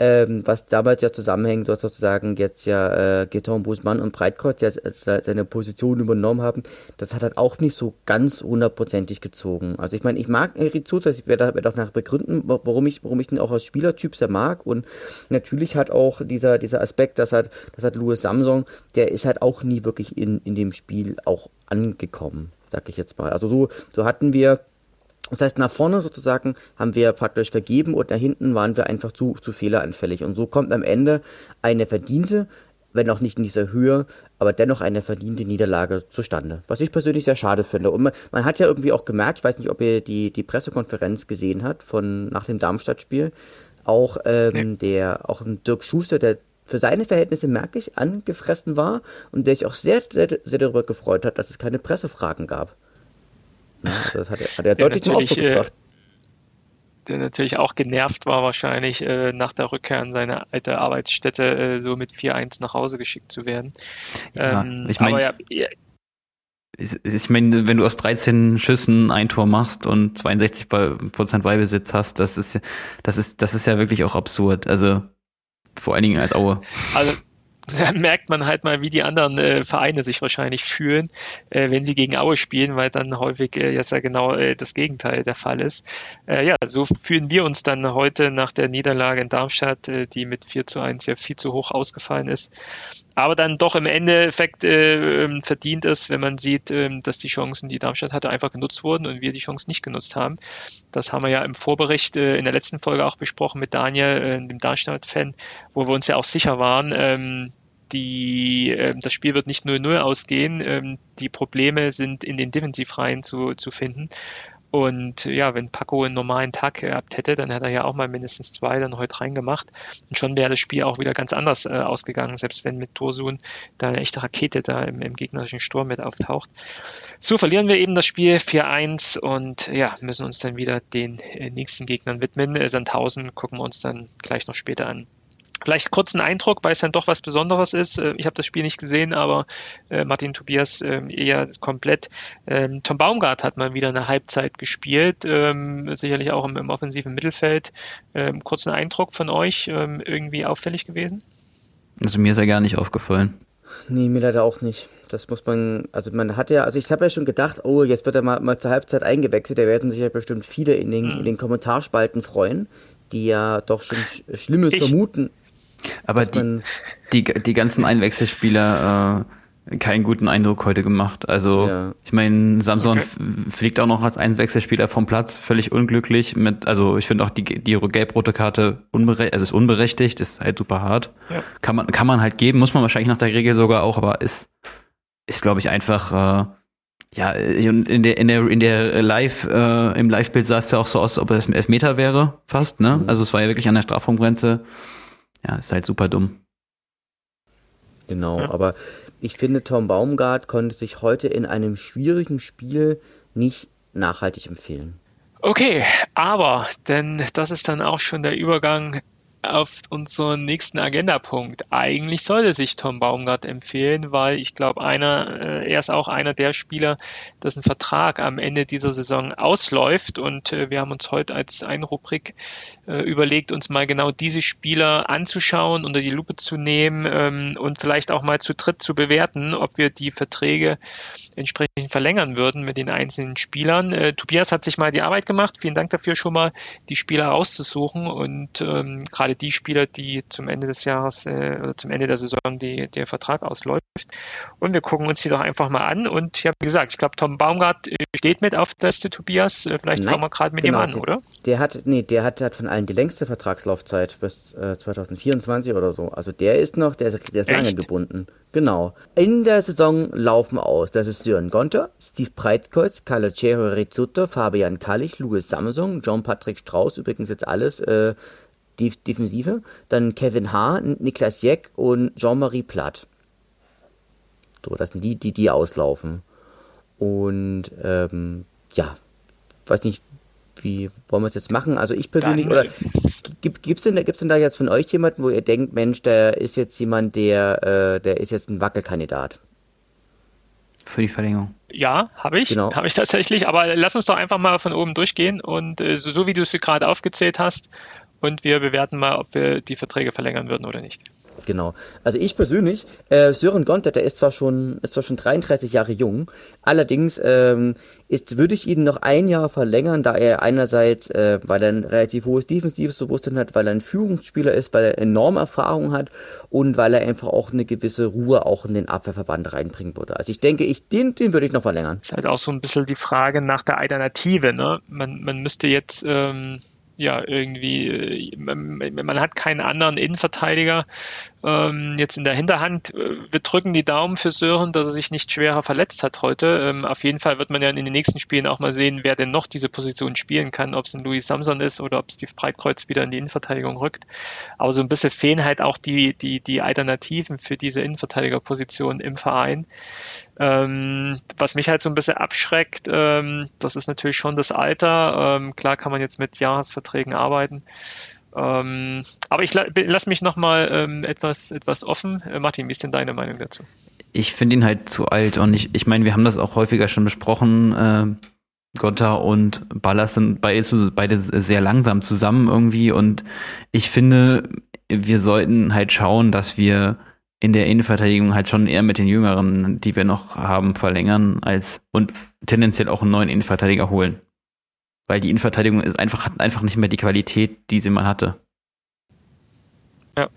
Ähm, was damals ja zusammenhängt, dass sozusagen jetzt ja äh, Geton Busmann und Breitkreuz ja seine Position übernommen haben, das hat halt auch nicht so ganz hundertprozentig gezogen. Also ich meine, ich mag Rizzuto, ich werde, werde auch nach begründen, warum ich, warum ich den auch als Spielertyp sehr mag und natürlich hat auch dieser, dieser Aspekt, dass halt, dass halt Louis Samsung, der ist halt auch nie wirklich in, in dem Spiel auch angekommen, sag ich jetzt mal. Also so, so hatten wir das heißt, nach vorne sozusagen haben wir praktisch vergeben und nach hinten waren wir einfach zu, zu fehleranfällig. Und so kommt am Ende eine verdiente, wenn auch nicht in dieser Höhe, aber dennoch eine verdiente Niederlage zustande. Was ich persönlich sehr schade finde. Und man, man hat ja irgendwie auch gemerkt, ich weiß nicht, ob ihr die, die Pressekonferenz gesehen habt von nach dem Darmstadt-Spiel, auch ähm, nee. der, auch ein Dirk Schuster, der für seine Verhältnisse merklich angefressen war und der sich auch sehr, sehr, sehr darüber gefreut hat, dass es keine Pressefragen gab. Ja, also das hat er, hat er deutlich zum Ausdruck äh, gebracht. der natürlich auch genervt war, wahrscheinlich äh, nach der Rückkehr an seine alte Arbeitsstätte äh, so mit 4-1 nach Hause geschickt zu werden. Ja, ähm, ich meine, ja, ich meine, wenn du aus 13 Schüssen ein Tor machst und 62 Prozent Beibesitz hast, das ist, das ist, das ist ja wirklich auch absurd. Also vor allen Dingen als Aue. Also da merkt man halt mal, wie die anderen äh, Vereine sich wahrscheinlich fühlen, äh, wenn sie gegen Aue spielen, weil dann häufig äh, jetzt ja genau äh, das Gegenteil der Fall ist. Äh, ja, so fühlen wir uns dann heute nach der Niederlage in Darmstadt, äh, die mit 4 zu 1 ja viel zu hoch ausgefallen ist, aber dann doch im Endeffekt äh, ähm, verdient ist, wenn man sieht, äh, dass die Chancen, die Darmstadt hatte, einfach genutzt wurden und wir die Chance nicht genutzt haben. Das haben wir ja im Vorbericht äh, in der letzten Folge auch besprochen mit Daniel, äh, dem Darmstadt-Fan, wo wir uns ja auch sicher waren, ähm, die, äh, das Spiel wird nicht 0-0 ausgehen. Ähm, die Probleme sind in den Defensivreihen zu, zu finden. Und ja, wenn Paco einen normalen Tag gehabt hätte, dann hätte er ja auch mal mindestens zwei dann heute reingemacht. Und schon wäre das Spiel auch wieder ganz anders äh, ausgegangen, selbst wenn mit Tursun da eine echte Rakete da im, im gegnerischen Sturm mit auftaucht. So verlieren wir eben das Spiel 4-1 und ja, müssen uns dann wieder den äh, nächsten Gegnern widmen. Äh, Sandhausen gucken wir uns dann gleich noch später an. Vielleicht kurz einen Eindruck, weil es dann doch was Besonderes ist. Äh, ich habe das Spiel nicht gesehen, aber äh, Martin Tobias äh, eher komplett. Ähm, Tom Baumgart hat mal wieder eine Halbzeit gespielt, ähm, sicherlich auch im, im, offensiven Mittelfeld. Ähm, kurzen Eindruck von euch, ähm, irgendwie auffällig gewesen? Also mir ist er gar nicht aufgefallen. Nee, mir leider auch nicht. Das muss man, also man hat ja, also ich habe ja schon gedacht, oh, jetzt wird er mal, mal zur Halbzeit eingewechselt, da werden sich ja bestimmt viele in den, hm. in den Kommentarspalten freuen, die ja doch schon Schlimmes ich, vermuten. Aber die, die, die ganzen Einwechselspieler äh, keinen guten Eindruck heute gemacht. Also ja. ich meine, Samson okay. fliegt auch noch als Einwechselspieler vom Platz, völlig unglücklich. Mit, also ich finde auch die, die gelb-rote Karte unberechtigt, also ist unberechtigt, ist halt super hart. Ja. Kann man kann man halt geben, muss man wahrscheinlich nach der Regel sogar auch, aber ist ist glaube ich einfach äh, ja, in der, in der, in der Live, äh, im Live-Bild sah es ja auch so aus, als ob es ein Elfmeter wäre, fast, ne? Mhm. Also es war ja wirklich an der Strafraumgrenze ja, ist halt super dumm. Genau, ja. aber ich finde, Tom Baumgart konnte sich heute in einem schwierigen Spiel nicht nachhaltig empfehlen. Okay, aber, denn das ist dann auch schon der Übergang auf unseren nächsten Agendapunkt. Eigentlich sollte sich Tom Baumgart empfehlen, weil ich glaube, einer, äh, er ist auch einer der Spieler, dessen Vertrag am Ende dieser Saison ausläuft. Und äh, wir haben uns heute als eine Rubrik äh, überlegt, uns mal genau diese Spieler anzuschauen, unter die Lupe zu nehmen ähm, und vielleicht auch mal zu dritt zu bewerten, ob wir die Verträge entsprechend verlängern würden mit den einzelnen Spielern. Äh, Tobias hat sich mal die Arbeit gemacht. Vielen Dank dafür schon mal, die Spieler auszusuchen und ähm, gerade die Spieler, die zum Ende des Jahres äh, oder zum Ende der Saison die, der Vertrag ausläuft. Und wir gucken uns die doch einfach mal an. Und ja, wie gesagt, ich glaube, Tom Baumgart äh, steht mit auf der Liste, Tobias. Äh, vielleicht Nein, fangen wir gerade mit genau, ihm an, der, oder? Der hat, nee, der hat, hat von allen die längste Vertragslaufzeit bis äh, 2024 oder so. Also der ist noch, der ist, der ist lange gebunden. Genau. In der Saison laufen aus. Das ist Sören Gonter, Steve Breitkreuz, Calogero Rizzuto, Fabian Kallich, Louis Samsung, John Patrick Strauß, übrigens jetzt alles äh, Defensive. Dann Kevin H., Niklas Jeck und Jean-Marie Platt. So, das sind die, die, die auslaufen. Und ähm, ja, weiß nicht, wie wollen wir es jetzt machen? Also ich persönlich, oder gibt es denn, gibt's denn da jetzt von euch jemanden, wo ihr denkt, Mensch, der ist jetzt jemand, der, äh, der ist jetzt ein Wackelkandidat? Für die Verlängerung. Ja, habe ich. Genau. Habe ich tatsächlich. Aber lass uns doch einfach mal von oben durchgehen und äh, so, so wie du es gerade aufgezählt hast, und wir bewerten mal, ob wir die Verträge verlängern würden oder nicht. Genau. Also ich persönlich, äh, Sören Gonter, der ist zwar schon, ist zwar schon 33 Jahre jung, allerdings ähm, ist, würde ich ihn noch ein Jahr verlängern, da er einerseits, äh, weil er ein relativ hohes defensives Bewusstsein hat, weil er ein Führungsspieler ist, weil er enorme Erfahrung hat und weil er einfach auch eine gewisse Ruhe auch in den Abwehrverband reinbringen würde. Also ich denke, ich, den, den würde ich noch verlängern. Ist halt auch so ein bisschen die Frage nach der Alternative, ne? Man, man müsste jetzt, ähm ja, irgendwie, äh, man, hat keinen anderen Innenverteidiger ähm, jetzt in der Hinterhand. Wir drücken die Daumen für Sören, dass er sich nicht schwerer verletzt hat heute. Ähm, auf jeden Fall wird man ja in den nächsten Spielen auch mal sehen, wer denn noch diese Position spielen kann, ob es ein Louis Samson ist oder ob Steve Breitkreuz wieder in die Innenverteidigung rückt. Aber so ein bisschen fehlen halt auch die, die, die Alternativen für diese Innenverteidigerposition im Verein. Ähm, was mich halt so ein bisschen abschreckt, ähm, das ist natürlich schon das Alter. Ähm, klar kann man jetzt mit Jahresverträgen arbeiten. Ähm, aber ich la lass mich nochmal ähm, etwas, etwas offen. Äh, Martin, wie ist denn deine Meinung dazu? Ich finde ihn halt zu alt und ich, ich meine, wir haben das auch häufiger schon besprochen. Äh, Gotta und Ballas sind beide, beide sehr langsam zusammen irgendwie und ich finde, wir sollten halt schauen, dass wir in der Innenverteidigung halt schon eher mit den Jüngeren, die wir noch haben, verlängern als und tendenziell auch einen neuen Innenverteidiger holen weil die Innenverteidigung ist einfach, hat einfach nicht mehr die Qualität, die sie mal hatte. Ja.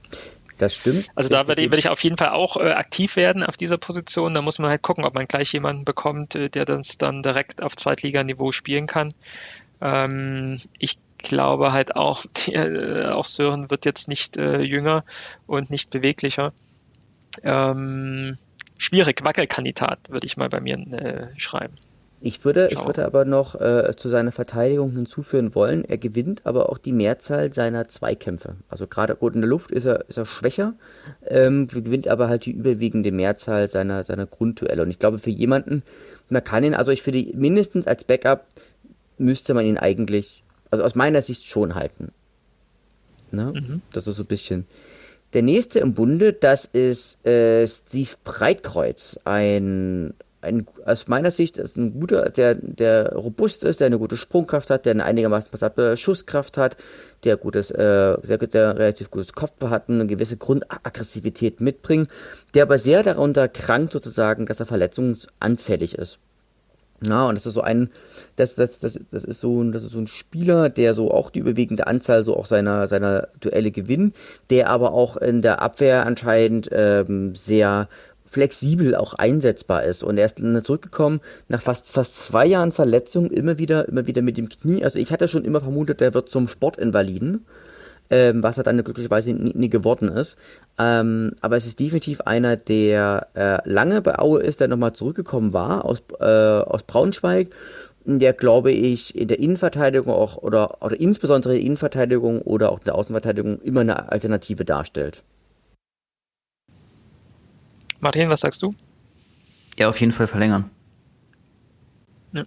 Das stimmt. Also da werde ich, werde ich auf jeden Fall auch äh, aktiv werden auf dieser Position. Da muss man halt gucken, ob man gleich jemanden bekommt, äh, der das dann direkt auf Zweitliganiveau spielen kann. Ähm, ich glaube halt auch, die, äh, auch Sören wird jetzt nicht äh, jünger und nicht beweglicher. Ähm, schwierig, Wackelkandidat, würde ich mal bei mir äh, schreiben. Ich würde, ich würde aber noch äh, zu seiner Verteidigung hinzufügen wollen, er gewinnt aber auch die Mehrzahl seiner Zweikämpfe. Also gerade gut in der Luft ist er, ist er schwächer, ähm, gewinnt aber halt die überwiegende Mehrzahl seiner, seiner Grundduelle. Und ich glaube, für jemanden, man kann ihn, also ich finde, mindestens als Backup müsste man ihn eigentlich, also aus meiner Sicht schon halten. Ne? Mhm. Das ist so ein bisschen. Der nächste im Bunde, das ist äh, Steve Breitkreuz, ein ein, aus meiner Sicht ist ein guter, der, der robust ist, der eine gute Sprungkraft hat, der eine einigermaßen passable Schusskraft hat, der gutes, äh, der, der relativ gutes Kopf hat und eine gewisse Grundaggressivität mitbringt, der aber sehr darunter krankt sozusagen, dass er verletzungsanfällig ist. Ja, und das ist so ein, das, das, das, das ist so ein, das ist so ein Spieler, der so auch die überwiegende Anzahl so auch seiner, seiner Duelle gewinnt, der aber auch in der Abwehr anscheinend ähm, sehr flexibel auch einsetzbar ist. Und er ist zurückgekommen nach fast, fast zwei Jahren Verletzung, immer wieder, immer wieder mit dem Knie. Also ich hatte schon immer vermutet, der wird zum Sportinvaliden, ähm, was er dann glücklicherweise nie, nie geworden ist. Ähm, aber es ist definitiv einer, der äh, lange bei Aue ist, der nochmal zurückgekommen war aus, äh, aus Braunschweig der glaube ich in der Innenverteidigung auch oder, oder insbesondere in der Innenverteidigung oder auch in der Außenverteidigung immer eine Alternative darstellt. Martin, was sagst du? Ja, auf jeden Fall verlängern. Ja.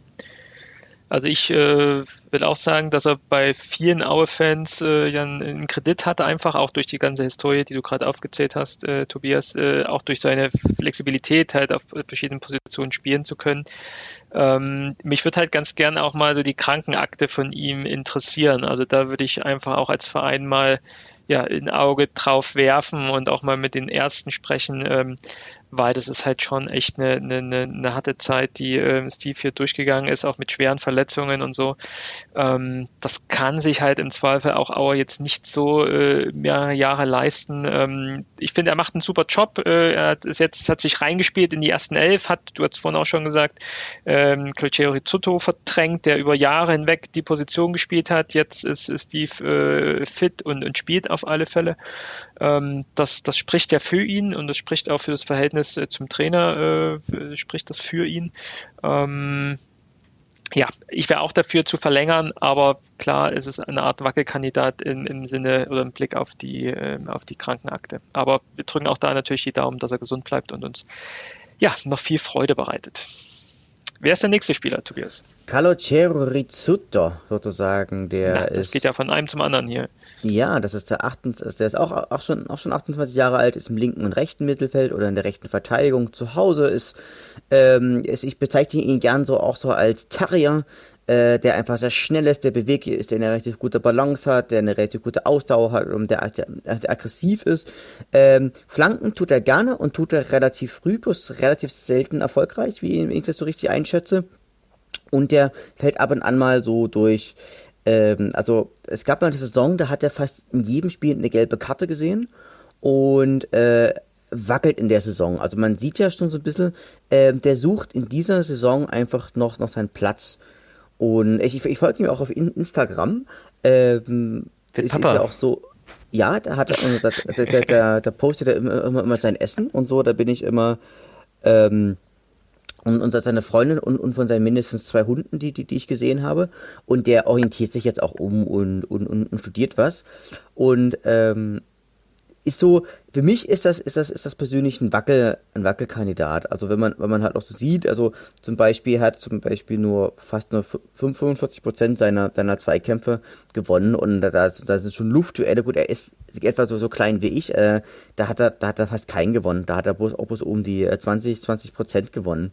Also ich äh, will auch sagen, dass er bei vielen Aue-Fans äh, ja einen, Kredit hatte, einfach auch durch die ganze Historie, die du gerade aufgezählt hast, äh, Tobias, äh, auch durch seine Flexibilität halt auf verschiedenen Positionen spielen zu können. Ähm, mich würde halt ganz gern auch mal so die Krankenakte von ihm interessieren. Also da würde ich einfach auch als Verein mal ja, ein Auge drauf werfen und auch mal mit den Ärzten sprechen, ähm, weil das ist halt schon echt eine, eine, eine harte Zeit, die äh, Steve hier durchgegangen ist, auch mit schweren Verletzungen und so. Ähm, das kann sich halt im Zweifel auch Auer jetzt nicht so äh, mehrere Jahre leisten. Ähm, ich finde, er macht einen super Job. Äh, er hat, ist jetzt, hat sich reingespielt in die ersten elf, hat, du hast vorhin auch schon gesagt, ähm, Colchero Rizzuto verdrängt, der über Jahre hinweg die Position gespielt hat. Jetzt ist, ist Steve äh, fit und, und spielt auf alle Fälle. Ähm, das, das spricht ja für ihn und das spricht auch für das Verhältnis äh, zum Trainer, äh, spricht das für ihn. Ähm, ja, ich wäre auch dafür zu verlängern, aber klar, es ist eine Art Wackelkandidat im, im Sinne oder im Blick auf die, äh, auf die Krankenakte. Aber wir drücken auch da natürlich die Daumen, dass er gesund bleibt und uns ja noch viel Freude bereitet. Wer ist der nächste Spieler, Tobias? Calocero Rizzuto, sozusagen. Der ja, das ist, geht ja von einem zum anderen hier. Ja, das ist der 28, der ist auch, auch, schon, auch schon 28 Jahre alt, ist im linken und rechten Mittelfeld oder in der rechten Verteidigung zu Hause, ist, ähm, ist ich bezeichne ihn gern so auch so als Terrier, äh, der einfach sehr schnell ist, der beweglich ist, der eine relativ gute Balance hat, der eine relativ gute Ausdauer hat und der, der, der aggressiv ist. Ähm, Flanken tut er gerne und tut er relativ früh, bloß relativ selten erfolgreich, wie ich das so richtig einschätze. Und der fällt ab und an mal so durch, ähm, also es gab mal eine Saison, da hat er fast in jedem Spiel eine gelbe Karte gesehen und äh, wackelt in der Saison. Also man sieht ja schon so ein bisschen, äh, der sucht in dieser Saison einfach noch, noch seinen Platz. Und ich, ich folge mir auch auf Instagram. Ähm, es ist ja auch so, ja, da hat er, da, da, da, da postet er immer, immer, immer sein Essen und so, da bin ich immer, ähm, und, und seine Freundin und, und von seinen mindestens zwei Hunden, die, die, die ich gesehen habe. Und der orientiert sich jetzt auch um und, und, und studiert was. Und ähm, ist so, für mich ist das, ist das, ist das persönlich ein Wackel, ein Wackelkandidat. Also wenn man, wenn man halt auch so sieht, also zum Beispiel hat zum Beispiel nur fast nur 45 Prozent seiner, seiner Zweikämpfe gewonnen und da, da sind schon Luftduelle. Gut, er ist etwa so, so klein wie ich, äh, da hat er, da hat er fast keinen gewonnen. Da hat er bloß, auch bloß um die 20, äh, 20 Prozent gewonnen.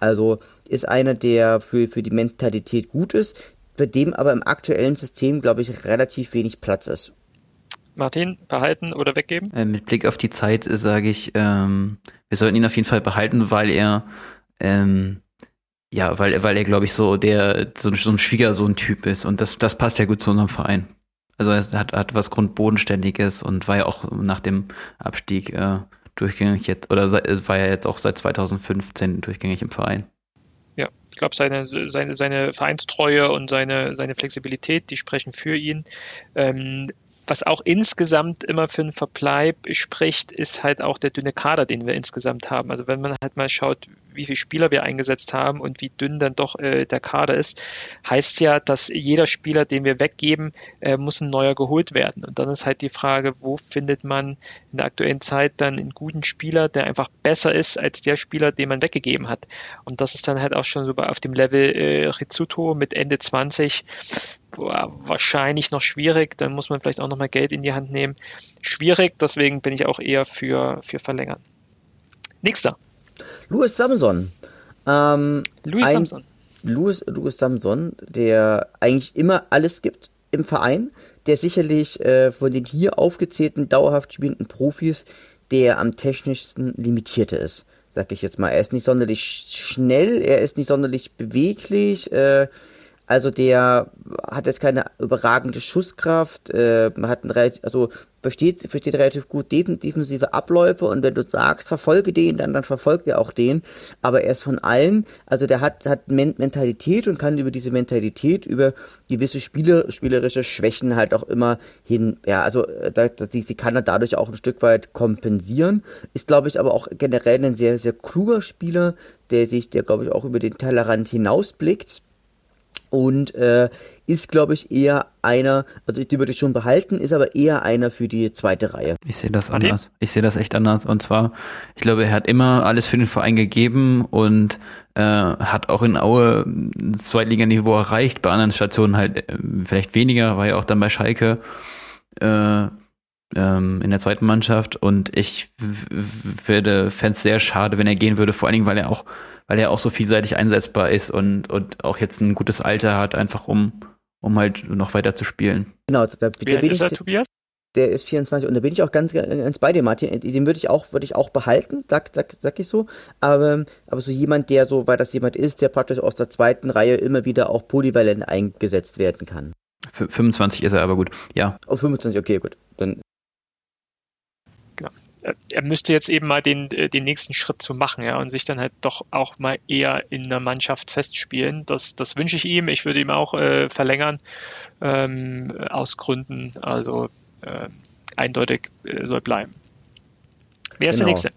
Also ist einer, der für, für die Mentalität gut ist, bei dem aber im aktuellen System, glaube ich, relativ wenig Platz ist. Martin, behalten oder weggeben? Äh, mit Blick auf die Zeit äh, sage ich, ähm, wir sollten ihn auf jeden Fall behalten, weil er ähm, ja, weil, weil er, glaube ich, so der so, so ein Schwiegersohn-Typ ist und das, das passt ja gut zu unserem Verein. Also er hat, hat was Grundbodenständiges und war ja auch nach dem Abstieg äh, durchgängig jetzt, oder war ja jetzt auch seit 2015 durchgängig im Verein. Ja, ich glaube, seine, seine, seine Vereinstreue und seine, seine Flexibilität, die sprechen für ihn. Ähm, was auch insgesamt immer für einen Verbleib spricht, ist halt auch der dünne Kader, den wir insgesamt haben. Also wenn man halt mal schaut, wie viele Spieler wir eingesetzt haben und wie dünn dann doch äh, der Kader ist, heißt ja, dass jeder Spieler, den wir weggeben, äh, muss ein neuer geholt werden. Und dann ist halt die Frage, wo findet man in der aktuellen Zeit dann einen guten Spieler, der einfach besser ist als der Spieler, den man weggegeben hat. Und das ist dann halt auch schon so auf dem Level äh, Rizzuto mit Ende 20 boah, wahrscheinlich noch schwierig. Dann muss man vielleicht auch nochmal Geld in die Hand nehmen. Schwierig, deswegen bin ich auch eher für, für Verlängern. Nächster. Louis Samson. Ähm, Louis ein, Samson. Louis, Louis Samson, der eigentlich immer alles gibt im Verein, der sicherlich äh, von den hier aufgezählten dauerhaft spielenden Profis der am technischsten limitierte ist, sag ich jetzt mal. Er ist nicht sonderlich schnell, er ist nicht sonderlich beweglich, äh, also der hat jetzt keine überragende Schusskraft, äh, hat ein also versteht, versteht relativ gut defensive Abläufe und wenn du sagst, verfolge den, dann, dann verfolgt er auch den. Aber er ist von allen, also der hat, hat Mentalität und kann über diese Mentalität, über gewisse Spiele, spielerische Schwächen halt auch immer hin, ja, also äh, da, die, die kann er dadurch auch ein Stück weit kompensieren. Ist, glaube ich, aber auch generell ein sehr, sehr kluger Spieler, der sich, der, glaube ich, auch über den Tellerrand hinausblickt und äh, ist, glaube ich, eher einer, also die würde ich schon behalten, ist aber eher einer für die zweite Reihe. Ich sehe das anders. Ich sehe das echt anders. Und zwar, ich glaube, er hat immer alles für den Verein gegeben und äh, hat auch in Aue das Zweitliganiveau erreicht, bei anderen Stationen halt äh, vielleicht weniger, war ja auch dann bei Schalke äh, ähm, in der zweiten Mannschaft und ich werde fände sehr schade, wenn er gehen würde, vor allen Dingen, weil er auch weil er auch so vielseitig einsetzbar ist und, und auch jetzt ein gutes Alter hat, einfach um, um halt noch weiter zu spielen. Genau, da, da bin ich, Tobias? Der ist 24 und da bin ich auch ganz, ganz bei dir, Martin. Den würde ich auch, würde ich auch behalten, sag, sag, sag ich so. Aber, aber so jemand, der so, weil das jemand ist, der praktisch aus der zweiten Reihe immer wieder auch polyvalent eingesetzt werden kann. Für 25 ist er aber gut, ja. Auf oh, 25, okay, gut. Dann genau er müsste jetzt eben mal den, äh, den nächsten Schritt zu machen, ja, und sich dann halt doch auch mal eher in der Mannschaft festspielen. Das, das wünsche ich ihm. Ich würde ihm auch äh, verlängern, ähm, aus Gründen. Also äh, eindeutig äh, soll bleiben. Wer ist genau. der nächste?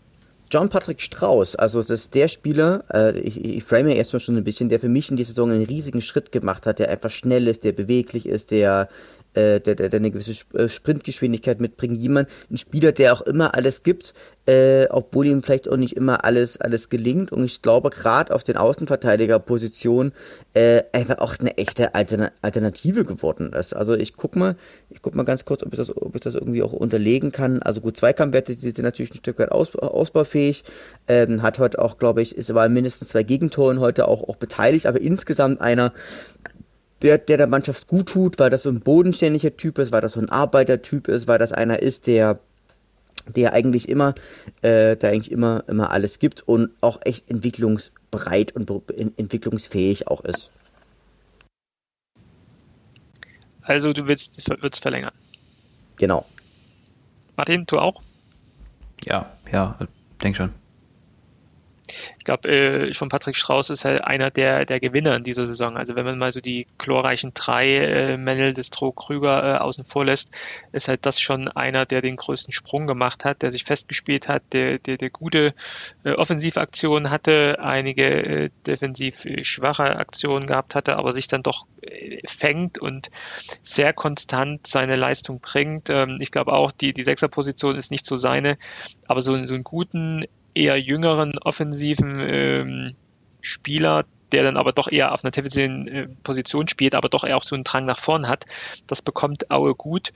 John Patrick Strauß, also es ist der Spieler, äh, ich, ich frame ja erstmal schon ein bisschen, der für mich in dieser Saison einen riesigen Schritt gemacht hat, der einfach schnell ist, der beweglich ist, der äh, der, der, der eine gewisse äh, Sprintgeschwindigkeit mitbringt. Jemand, ein Spieler, der auch immer alles gibt, äh, obwohl ihm vielleicht auch nicht immer alles, alles gelingt. Und ich glaube, gerade auf den Außenverteidigerpositionen äh, einfach auch eine echte Altern Alternative geworden ist. Also ich guck mal, ich guck mal ganz kurz, ob ich das, ob ich das irgendwie auch unterlegen kann. Also gut, Zweikampfwerte, die sind natürlich ein Stück weit aus, ausbaufähig. Ähm, hat heute auch, glaube ich, ist war mindestens zwei Gegentoren heute auch, auch beteiligt, aber insgesamt einer, der, der der Mannschaft gut tut, weil das so ein bodenständiger Typ ist, weil das so ein Arbeitertyp ist, weil das einer ist, der der eigentlich immer, äh, der eigentlich immer, immer alles gibt und auch echt entwicklungsbereit und entwicklungsfähig auch ist. Also du willst, willst verlängern. Genau. Martin, du auch? Ja, ja, denk schon ich glaube, äh, schon Patrick Strauß ist halt einer der, der Gewinner in dieser Saison. Also wenn man mal so die chlorreichen drei äh, Männel des Tro Krüger äh, außen vor lässt, ist halt das schon einer, der den größten Sprung gemacht hat, der sich festgespielt hat, der, der, der gute äh, Offensivaktionen hatte, einige äh, defensiv äh, schwache Aktionen gehabt hatte, aber sich dann doch äh, fängt und sehr konstant seine Leistung bringt. Ähm, ich glaube auch, die, die Sechserposition ist nicht so seine, aber so, so einen guten eher jüngeren offensiven ähm, Spieler, der dann aber doch eher auf einer defensiven äh, Position spielt, aber doch eher auch so einen Drang nach vorn hat. Das bekommt Aue gut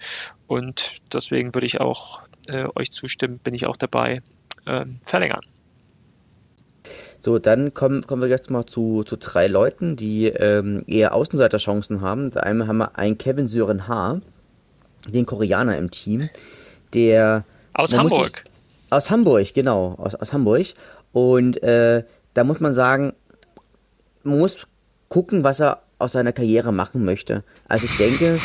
und deswegen würde ich auch äh, euch zustimmen, bin ich auch dabei, ähm, verlängern. So, dann kommen, kommen wir jetzt mal zu, zu drei Leuten, die ähm, eher Außenseiterchancen haben. Da einmal haben wir einen Kevin Sören H., den Koreaner im Team, der aus Hamburg. Sich, aus Hamburg, genau, aus, aus Hamburg. Und äh, da muss man sagen, man muss gucken, was er aus seiner Karriere machen möchte. Also ich denke,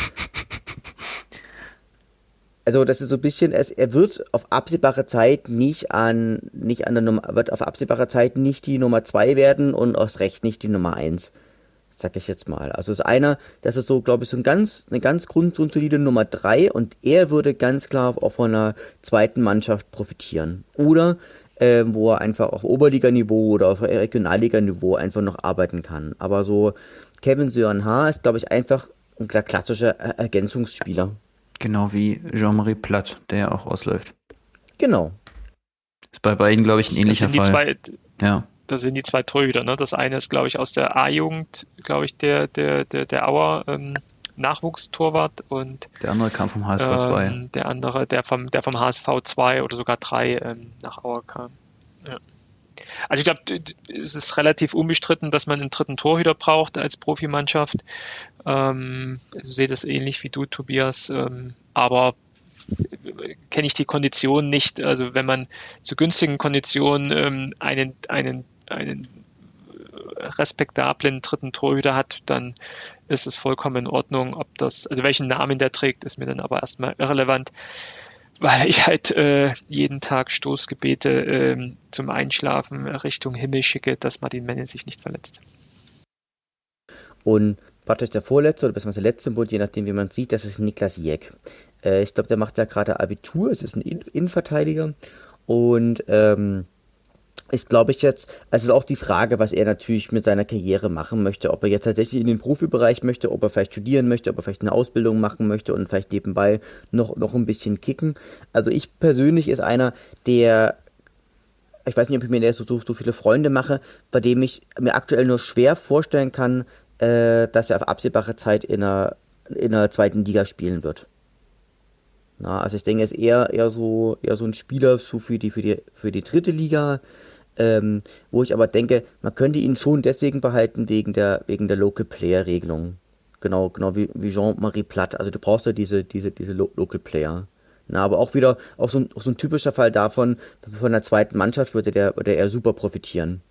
also das ist so ein bisschen, er wird auf absehbare Zeit nicht an, nicht an der Nummer, wird auf absehbare Zeit nicht die Nummer zwei werden und aus Recht nicht die Nummer eins sag ich jetzt mal. Also ist einer, das ist so, glaube ich, so ein ganz, eine ganz grundsolide Nummer drei und er würde ganz klar auch von einer zweiten Mannschaft profitieren. Oder äh, wo er einfach auf Oberliganiveau oder auf Regionalliganiveau einfach noch arbeiten kann. Aber so Kevin Sören Haar ist, glaube ich, einfach ein klassischer Ergänzungsspieler. Genau wie Jean-Marie Platt, der ja auch ausläuft. Genau. Ist bei beiden, glaube ich, ein ähnlicher das Fall. Zwei, ja. Da sind die zwei Torhüter. Ne? Das eine ist, glaube ich, aus der A-Jugend, glaube ich, der, der, der, der Auer ähm, Nachwuchstorwart und der andere kam vom HSV 2. Ähm, der andere, der vom, der vom HSV 2 oder sogar 3 ähm, nach Auer kam. Ja. Also ich glaube, es ist relativ unbestritten, dass man einen dritten Torhüter braucht als Profimannschaft. Ähm, ich sehe das ähnlich wie du, Tobias. Ähm, aber kenne ich die Konditionen nicht. Also wenn man zu günstigen Konditionen ähm, einen, einen, einen respektablen dritten Torhüter hat, dann ist es vollkommen in Ordnung. Ob das, also welchen Namen der trägt, ist mir dann aber erstmal irrelevant, weil ich halt äh, jeden Tag Stoßgebete äh, zum Einschlafen Richtung Himmel schicke, dass Martin Menne sich nicht verletzt. Und praktisch der Vorletzte oder beziehungsweise der letzte Bund, je nachdem wie man sieht, das ist Niklas Jeck. Äh, ich glaube, der macht ja gerade Abitur, es ist ein Innenverteidiger und ähm, ist, glaube ich, jetzt, also auch die Frage, was er natürlich mit seiner Karriere machen möchte, ob er jetzt tatsächlich in den Profibereich möchte, ob er vielleicht studieren möchte, ob er vielleicht eine Ausbildung machen möchte und vielleicht nebenbei noch, noch ein bisschen kicken. Also ich persönlich ist einer, der, ich weiß nicht, ob ich mir so, so, so viele Freunde mache, bei dem ich mir aktuell nur schwer vorstellen kann, äh, dass er auf absehbare Zeit in einer, in einer zweiten Liga spielen wird. Na, also ich denke, er ist eher, eher so, eher so ein Spieler so für die, für die, für die dritte Liga, ähm, wo ich aber denke, man könnte ihn schon deswegen behalten wegen der, wegen der Local Player Regelung. Genau, genau wie, wie Jean-Marie Platt. Also du brauchst ja diese, diese, diese Lo Local Player. Na, aber auch wieder, auch so ein, auch so ein typischer Fall davon, von der zweiten Mannschaft würde der, würde er super profitieren.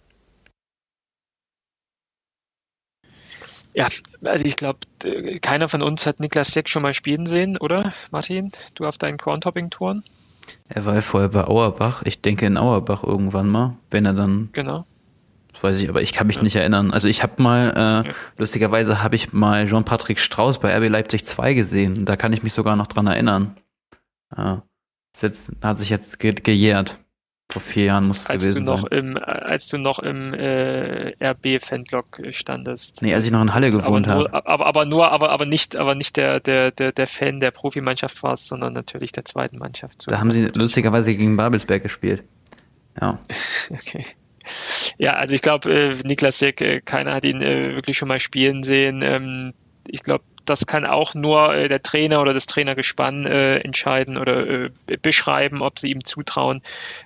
Ja, also ich glaube, keiner von uns hat Niklas Jeck schon mal spielen sehen, oder Martin? Du auf deinen Corntopping-Touren? Er war ja vorher bei Auerbach. Ich denke in Auerbach irgendwann mal, wenn er dann. Genau. Das weiß ich, aber ich kann mich ja. nicht erinnern. Also ich habe mal, äh, ja. lustigerweise habe ich mal Jean-Patrick Strauß bei RB Leipzig 2 gesehen. Da kann ich mich sogar noch dran erinnern. Äh, jetzt, hat sich jetzt ge gejährt. Vor vier Jahren muss es als gewesen du noch sein. Im, als du noch im äh, RB-Fanblock standest. Nee, als ich noch in Halle gewohnt habe. Aber, aber nur, aber, aber nicht, aber nicht der, der, der, der Fan der Profimannschaft warst, sondern natürlich der zweiten Mannschaft. So da haben sie lustigerweise gegen Babelsberg gespielt. Ja. okay. Ja, also ich glaube, äh, Niklas Jeck, äh, keiner hat ihn äh, wirklich schon mal spielen sehen. Ähm, ich glaube, das kann auch nur äh, der Trainer oder das Trainergespann äh, entscheiden oder äh, beschreiben, ob sie ihm zutrauen,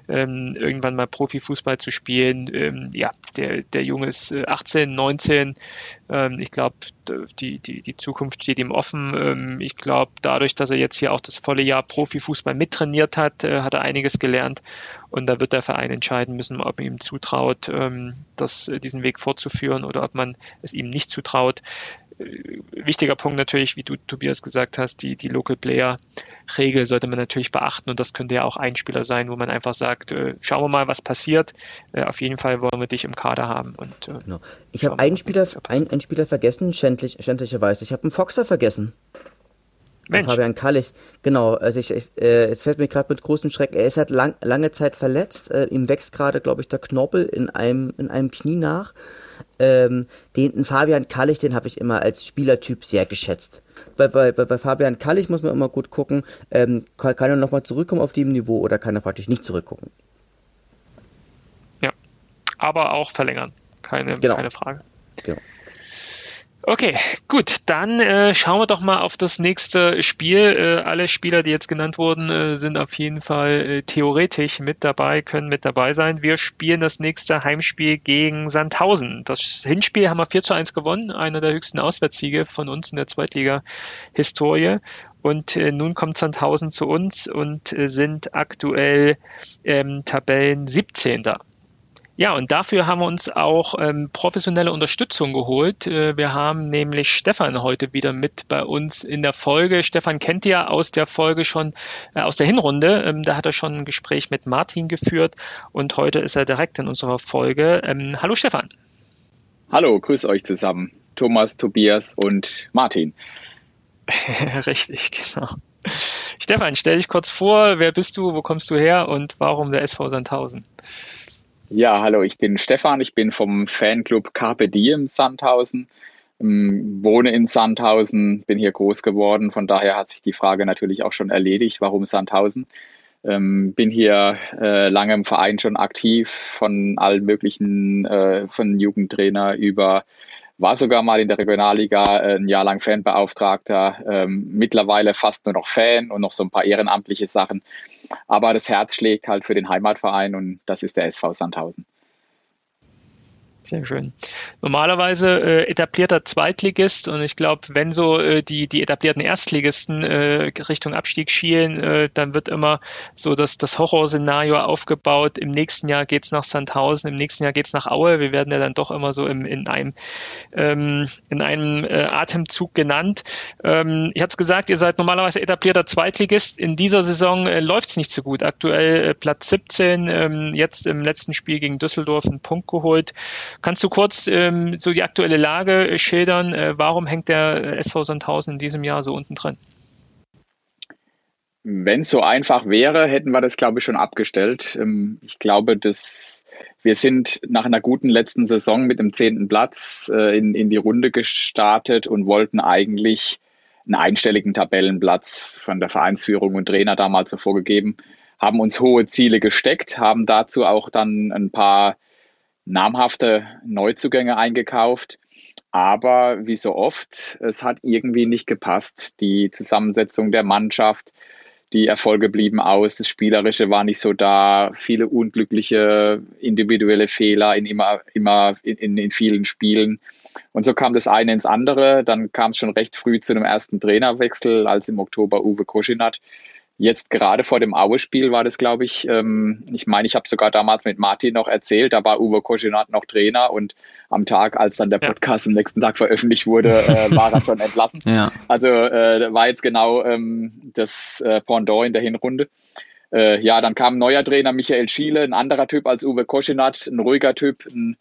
ähm, irgendwann mal Profifußball zu spielen. Ähm, ja, der, der Junge ist 18, 19. Ähm, ich glaube, die, die, die Zukunft steht ihm offen. Ähm, ich glaube, dadurch, dass er jetzt hier auch das volle Jahr Profifußball mittrainiert hat, äh, hat er einiges gelernt. Und da wird der Verein entscheiden müssen, ob man ihm zutraut, ähm, das, äh, diesen Weg fortzuführen oder ob man es ihm nicht zutraut wichtiger Punkt natürlich, wie du Tobias gesagt hast, die, die Local Player Regel sollte man natürlich beachten und das könnte ja auch ein Spieler sein, wo man einfach sagt, äh, schauen wir mal, was passiert. Äh, auf jeden Fall wollen wir dich im Kader haben. Und, äh, genau. Ich habe einen Spieler, ein, einen Spieler vergessen, schändlich, schändlicherweise. Ich habe einen Foxer vergessen. Mensch. Fabian Kallich, genau. Also ich, ich äh, es fällt mir gerade mit großem Schreck. Er ist halt lang, lange Zeit verletzt. Äh, ihm wächst gerade, glaube ich, der Knorpel in einem in einem Knie nach. Ähm, den Fabian Kallich, den habe ich immer als Spielertyp sehr geschätzt. Bei, bei, bei Fabian Kallich muss man immer gut gucken, ähm, kann, kann er nochmal zurückkommen auf dem Niveau oder kann er praktisch nicht zurückgucken. Ja, aber auch verlängern, keine, genau. keine Frage. Genau. Okay, gut, dann äh, schauen wir doch mal auf das nächste Spiel. Äh, alle Spieler, die jetzt genannt wurden, äh, sind auf jeden Fall äh, theoretisch mit dabei, können mit dabei sein. Wir spielen das nächste Heimspiel gegen Sandhausen. Das Hinspiel haben wir 4 zu 1 gewonnen, einer der höchsten Auswärtssiege von uns in der Zweitliga-Historie. Und äh, nun kommt Sandhausen zu uns und äh, sind aktuell ähm, Tabellen 17. Ja, und dafür haben wir uns auch ähm, professionelle Unterstützung geholt. Äh, wir haben nämlich Stefan heute wieder mit bei uns in der Folge. Stefan kennt ihr aus der Folge schon, äh, aus der Hinrunde. Ähm, da hat er schon ein Gespräch mit Martin geführt und heute ist er direkt in unserer Folge. Ähm, hallo Stefan. Hallo, grüß euch zusammen. Thomas, Tobias und Martin. Richtig, genau. Stefan, stell dich kurz vor, wer bist du, wo kommst du her und warum der SV Sandhausen? Ja, hallo, ich bin Stefan, ich bin vom Fanclub Carpe Diem Sandhausen, ähm, wohne in Sandhausen, bin hier groß geworden, von daher hat sich die Frage natürlich auch schon erledigt, warum Sandhausen? Ähm, bin hier äh, lange im Verein schon aktiv, von allen möglichen, äh, von Jugendtrainer über war sogar mal in der Regionalliga äh, ein Jahr lang Fanbeauftragter, ähm, mittlerweile fast nur noch Fan und noch so ein paar ehrenamtliche Sachen. Aber das Herz schlägt halt für den Heimatverein und das ist der SV Sandhausen. Sehr schön. Normalerweise äh, etablierter Zweitligist und ich glaube, wenn so äh, die, die etablierten Erstligisten äh, Richtung Abstieg schielen, äh, dann wird immer so das, das Horrorszenario aufgebaut. Im nächsten Jahr geht's nach Sandhausen, im nächsten Jahr geht's nach Aue. Wir werden ja dann doch immer so im, in einem, ähm, in einem äh, Atemzug genannt. Ähm, ich hatte es gesagt, ihr seid normalerweise etablierter Zweitligist. In dieser Saison äh, läuft's nicht so gut. Aktuell äh, Platz 17, ähm, jetzt im letzten Spiel gegen Düsseldorf einen Punkt geholt. Kannst du kurz ähm, so die aktuelle Lage äh, schildern? Äh, warum hängt der SV Sandhausen in diesem Jahr so unten drin? Wenn es so einfach wäre, hätten wir das, glaube ich, schon abgestellt. Ähm, ich glaube, dass wir sind nach einer guten letzten Saison mit dem zehnten Platz äh, in, in die Runde gestartet und wollten eigentlich einen einstelligen Tabellenplatz von der Vereinsführung und Trainer damals so vorgegeben, haben uns hohe Ziele gesteckt, haben dazu auch dann ein paar namhafte Neuzugänge eingekauft. Aber wie so oft, es hat irgendwie nicht gepasst. Die Zusammensetzung der Mannschaft, die Erfolge blieben aus, das Spielerische war nicht so da, viele unglückliche individuelle Fehler in immer, immer in, in vielen Spielen. Und so kam das eine ins andere. Dann kam es schon recht früh zu einem ersten Trainerwechsel, als im Oktober Uwe Koschinat Jetzt gerade vor dem Aue-Spiel war das, glaube ich, ähm, ich meine, ich habe sogar damals mit Martin noch erzählt, da war Uwe Koschinat noch Trainer und am Tag, als dann der Podcast ja. am nächsten Tag veröffentlicht wurde, äh, war er schon entlassen. Ja. Also äh, war jetzt genau ähm, das äh, Pendant in der Hinrunde. Äh, ja, dann kam ein neuer Trainer, Michael Schiele, ein anderer Typ als Uwe Koschinat, ein ruhiger Typ, ein,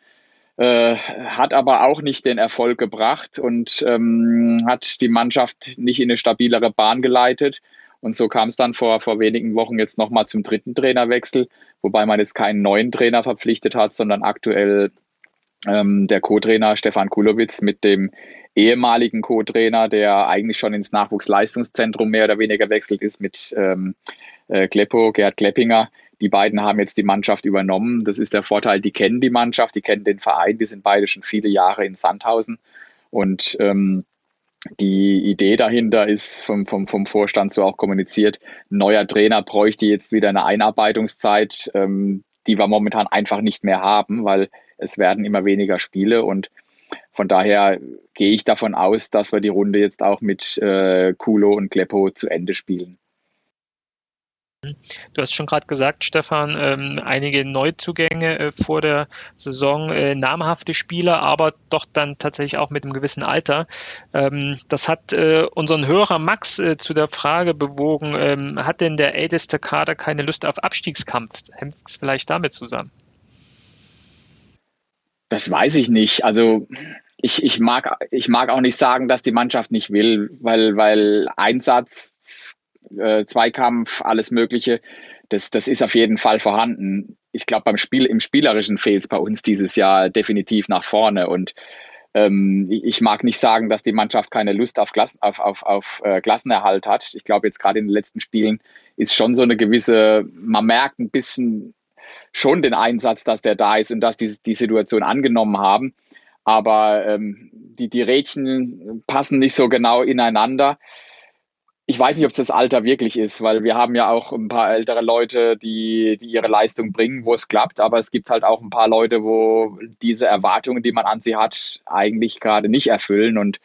äh, hat aber auch nicht den Erfolg gebracht und ähm, hat die Mannschaft nicht in eine stabilere Bahn geleitet. Und so kam es dann vor, vor wenigen Wochen jetzt nochmal zum dritten Trainerwechsel, wobei man jetzt keinen neuen Trainer verpflichtet hat, sondern aktuell ähm, der Co-Trainer Stefan Kulowitz mit dem ehemaligen Co-Trainer, der eigentlich schon ins Nachwuchsleistungszentrum mehr oder weniger wechselt ist, mit ähm, äh, Kleppo, Gerhard Kleppinger. Die beiden haben jetzt die Mannschaft übernommen. Das ist der Vorteil, die kennen die Mannschaft, die kennen den Verein, die sind beide schon viele Jahre in Sandhausen. Und ähm, die Idee dahinter ist vom, vom, vom Vorstand so auch kommuniziert. Neuer Trainer bräuchte jetzt wieder eine Einarbeitungszeit, ähm, die wir momentan einfach nicht mehr haben, weil es werden immer weniger Spiele und von daher gehe ich davon aus, dass wir die Runde jetzt auch mit äh, Kulo und Kleppo zu Ende spielen. Du hast schon gerade gesagt, Stefan, ähm, einige Neuzugänge äh, vor der Saison, äh, namhafte Spieler, aber doch dann tatsächlich auch mit einem gewissen Alter. Ähm, das hat äh, unseren Hörer Max äh, zu der Frage bewogen, ähm, hat denn der älteste Kader keine Lust auf Abstiegskampf? Hängt es vielleicht damit zusammen? Das weiß ich nicht. Also ich, ich, mag, ich mag auch nicht sagen, dass die Mannschaft nicht will, weil, weil Einsatz äh, Zweikampf, alles Mögliche. Das, das ist auf jeden Fall vorhanden. Ich glaube, beim Spiel, im Spielerischen fehlt es bei uns dieses Jahr definitiv nach vorne. Und ähm, ich mag nicht sagen, dass die Mannschaft keine Lust auf, Klassen, auf, auf, auf äh, Klassenerhalt hat. Ich glaube, jetzt gerade in den letzten Spielen ist schon so eine gewisse, man merkt ein bisschen schon den Einsatz, dass der da ist und dass die die Situation angenommen haben. Aber ähm, die, die Rädchen passen nicht so genau ineinander ich weiß nicht, ob es das Alter wirklich ist, weil wir haben ja auch ein paar ältere Leute, die, die ihre Leistung bringen, wo es klappt, aber es gibt halt auch ein paar Leute, wo diese Erwartungen, die man an sie hat, eigentlich gerade nicht erfüllen und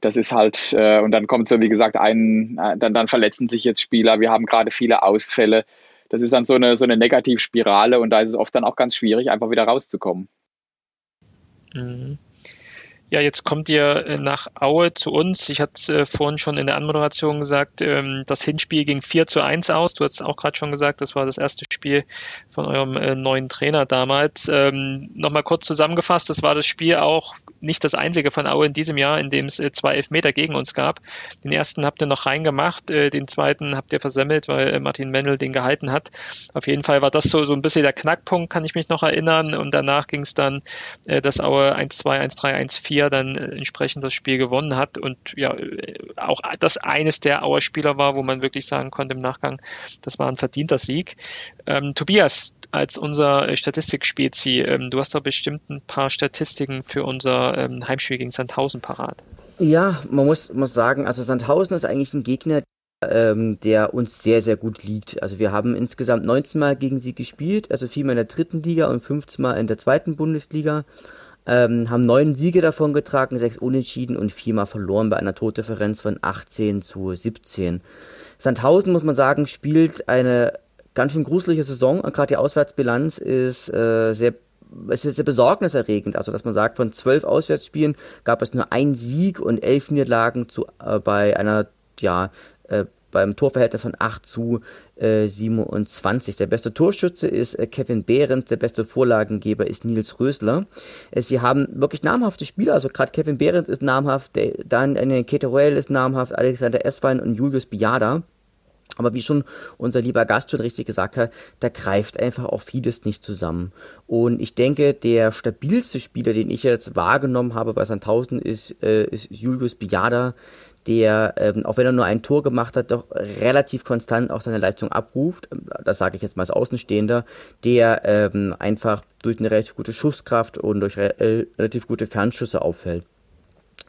das ist halt, äh, und dann kommt so, wie gesagt, ein, äh, dann, dann verletzen sich jetzt Spieler, wir haben gerade viele Ausfälle. Das ist dann so eine, so eine Negativspirale und da ist es oft dann auch ganz schwierig, einfach wieder rauszukommen. Mhm. Ja, jetzt kommt ihr äh, nach Aue zu uns. Ich hatte äh, vorhin schon in der Anmoderation gesagt, ähm, das Hinspiel ging 4 zu 1 aus. Du hast auch gerade schon gesagt, das war das erste Spiel von eurem äh, neuen Trainer damals. Ähm, Nochmal kurz zusammengefasst, das war das Spiel auch nicht das einzige von Aue in diesem Jahr, in dem es äh, zwei Elfmeter gegen uns gab. Den ersten habt ihr noch reingemacht, den zweiten habt ihr versemmelt, weil Martin Mendel den gehalten hat. Auf jeden Fall war das so, so ein bisschen der Knackpunkt, kann ich mich noch erinnern. Und danach ging es dann, dass Aue 1-2, 1-3, 1-4 dann äh, entsprechend das Spiel gewonnen hat. Und ja, äh, auch das eines der Auer Spieler war, wo man wirklich sagen konnte im Nachgang, das war ein verdienter Sieg. Ähm, Tobias, als unser Statistikspezi, ähm, du hast da bestimmt ein paar Statistiken für unser ähm, Heimspiel gegen Sandhausen parat. Ja, man muss, muss sagen, also Sandhausen ist eigentlich ein Gegner, ähm, der uns sehr, sehr gut liegt. Also wir haben insgesamt 19 Mal gegen sie gespielt, also viermal in der dritten Liga und 15 Mal in der zweiten Bundesliga. Ähm, haben neun Siege davon getragen, sechs Unentschieden und viermal verloren bei einer Tordifferenz von 18 zu 17. Sandhausen, muss man sagen, spielt eine ganz schön gruselige Saison. Gerade die Auswärtsbilanz ist äh, sehr es ist sehr besorgniserregend, also dass man sagt, von zwölf Auswärtsspielen gab es nur einen Sieg und elf Niederlagen zu, äh, bei einer ja, äh, beim Torverhältnis von 8 zu äh, 27. Der beste Torschütze ist äh, Kevin Behrens, der beste Vorlagengeber ist Nils Rösler. Äh, sie haben wirklich namhafte Spieler, also gerade Kevin Behrens ist namhaft, der, dann äh, Keteruel ist namhaft, Alexander Eswein und Julius Biada. Aber wie schon unser lieber Gast schon richtig gesagt hat, da greift einfach auch vieles nicht zusammen. Und ich denke, der stabilste Spieler, den ich jetzt wahrgenommen habe bei Sandhausen, ist, äh, ist Julius Biada, der, ähm, auch wenn er nur ein Tor gemacht hat, doch relativ konstant auch seine Leistung abruft. Das sage ich jetzt mal als Außenstehender, der ähm, einfach durch eine relativ gute Schusskraft und durch re äh, relativ gute Fernschüsse auffällt.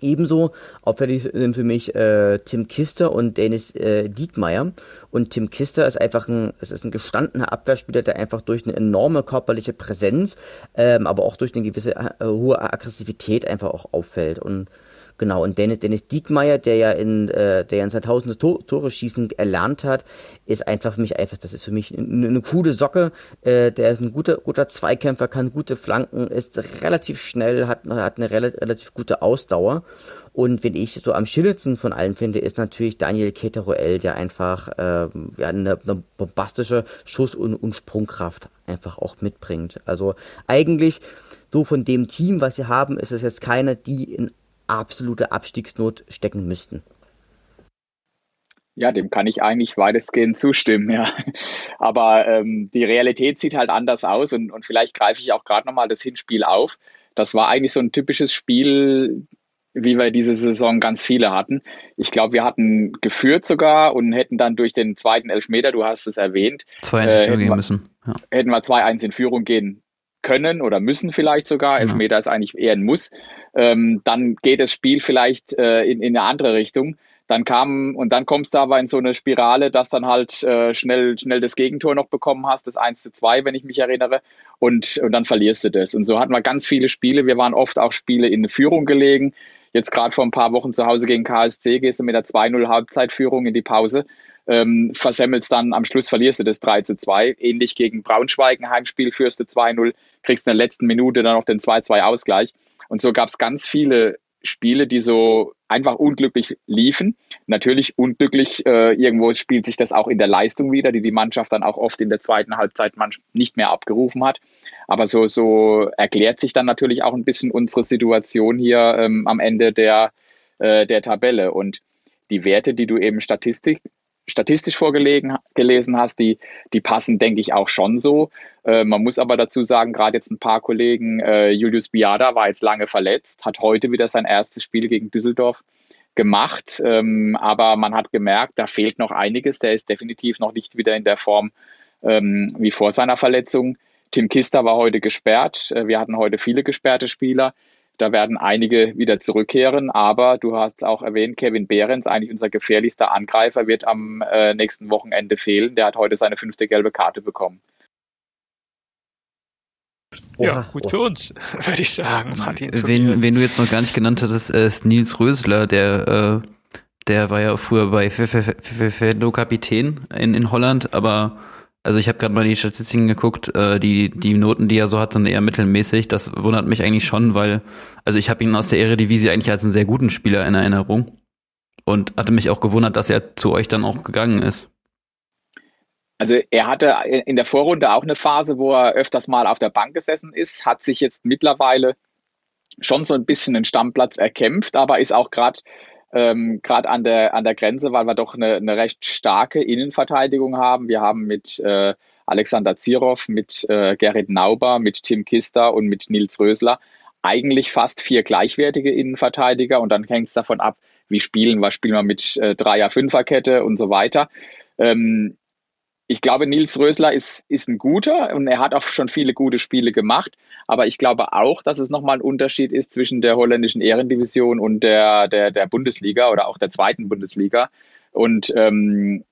Ebenso auffällig sind für mich äh, Tim Kister und Dennis äh, Diekmeyer. Und Tim Kister ist einfach ein, es ist ein gestandener Abwehrspieler, der einfach durch eine enorme körperliche Präsenz, ähm, aber auch durch eine gewisse äh, hohe Aggressivität einfach auch auffällt. Und Genau, und Dennis, Dennis Diekmeyer, der ja in, äh, der ja in 2000 Tor, Tore schießen erlernt hat, ist einfach für mich einfach, das ist für mich eine, eine coole Socke. Äh, der ist ein guter, guter Zweikämpfer, kann gute Flanken, ist relativ schnell, hat, hat eine relativ gute Ausdauer. Und wenn ich so am schillerndsten von allen finde, ist natürlich Daniel Keteroel, der einfach äh, ja, eine, eine bombastische Schuss- und, und Sprungkraft einfach auch mitbringt. Also eigentlich so von dem Team, was sie haben, ist es jetzt keiner, die in absolute Abstiegsnot stecken müssten. Ja, dem kann ich eigentlich weitestgehend zustimmen, ja. Aber ähm, die Realität sieht halt anders aus und, und vielleicht greife ich auch gerade nochmal das Hinspiel auf. Das war eigentlich so ein typisches Spiel, wie wir diese Saison ganz viele hatten. Ich glaube, wir hatten geführt sogar und hätten dann durch den zweiten Elfmeter, du hast es erwähnt, 2-1 in Führung gehen müssen. Ja. Hätten wir 2-1 in Führung gehen können oder müssen vielleicht sogar. Elfmeter ja. ist eigentlich eher ein Muss. Ähm, dann geht das Spiel vielleicht äh, in, in eine andere Richtung. Dann kam, und dann kommst du aber in so eine Spirale, dass dann halt äh, schnell, schnell das Gegentor noch bekommen hast, das 1 zu 2, wenn ich mich erinnere, und, und dann verlierst du das. Und so hatten wir ganz viele Spiele. Wir waren oft auch Spiele in Führung gelegen. Jetzt gerade vor ein paar Wochen zu Hause gegen KSC gehst du mit der 2-0 Halbzeitführung in die Pause ähm, versemmelst dann am Schluss verlierst du das 3 zu 2. Ähnlich gegen Braunschweig, ein Heimspiel führst du 2-0, kriegst in der letzten Minute dann noch den 2-2 Ausgleich. Und so gab es ganz viele Spiele, die so einfach unglücklich liefen. Natürlich unglücklich, äh, irgendwo spielt sich das auch in der Leistung wieder, die die Mannschaft dann auch oft in der zweiten Halbzeit nicht mehr abgerufen hat. Aber so, so erklärt sich dann natürlich auch ein bisschen unsere Situation hier ähm, am Ende der, äh, der Tabelle. Und die Werte, die du eben Statistik, statistisch vorgelesen gelesen hast, die, die passen, denke ich, auch schon so. Äh, man muss aber dazu sagen, gerade jetzt ein paar Kollegen, äh, Julius Biada war jetzt lange verletzt, hat heute wieder sein erstes Spiel gegen Düsseldorf gemacht, ähm, aber man hat gemerkt, da fehlt noch einiges. Der ist definitiv noch nicht wieder in der Form ähm, wie vor seiner Verletzung. Tim Kister war heute gesperrt. Äh, wir hatten heute viele gesperrte Spieler. Da werden einige wieder zurückkehren, aber du hast auch erwähnt, Kevin Behrens, eigentlich unser gefährlichster Angreifer, wird am äh, nächsten Wochenende fehlen. Der hat heute seine fünfte gelbe Karte bekommen. Ja, gut oh. für uns, würde ich sagen, Martin. Wen, wen du jetzt noch gar nicht genannt hattest, ist Nils Rösler, der, äh, der war ja früher bei Fendo Kapitän in, in Holland, aber Also ich habe gerade mal die Statistiken geguckt, äh, die, die Noten, die er so hat, sind eher mittelmäßig. Das wundert mich eigentlich schon, weil, also ich habe ihn aus der Eredivisie eigentlich als einen sehr guten Spieler in Erinnerung und hatte mich auch gewundert, dass er zu euch dann auch gegangen ist. Also er hatte in der Vorrunde auch eine Phase, wo er öfters mal auf der Bank gesessen ist, hat sich jetzt mittlerweile schon so ein bisschen einen Stammplatz erkämpft, aber ist auch gerade ähm, gerade an der, an der Grenze, weil wir doch eine, eine recht starke Innenverteidigung haben. Wir haben mit äh, Alexander Zirov, mit äh, Gerrit Nauber, mit Tim Kister und mit Nils Rösler eigentlich fast vier gleichwertige Innenverteidiger und dann hängt es davon ab, wie spielen wir. Spielen wir mit äh, Dreier-Fünfer-Kette und so weiter. Ähm, ich glaube, Nils Rösler ist, ist ein guter und er hat auch schon viele gute Spiele gemacht. Aber ich glaube auch, dass es nochmal ein Unterschied ist zwischen der holländischen Ehrendivision und der, der, der Bundesliga oder auch der zweiten Bundesliga. Und ähm,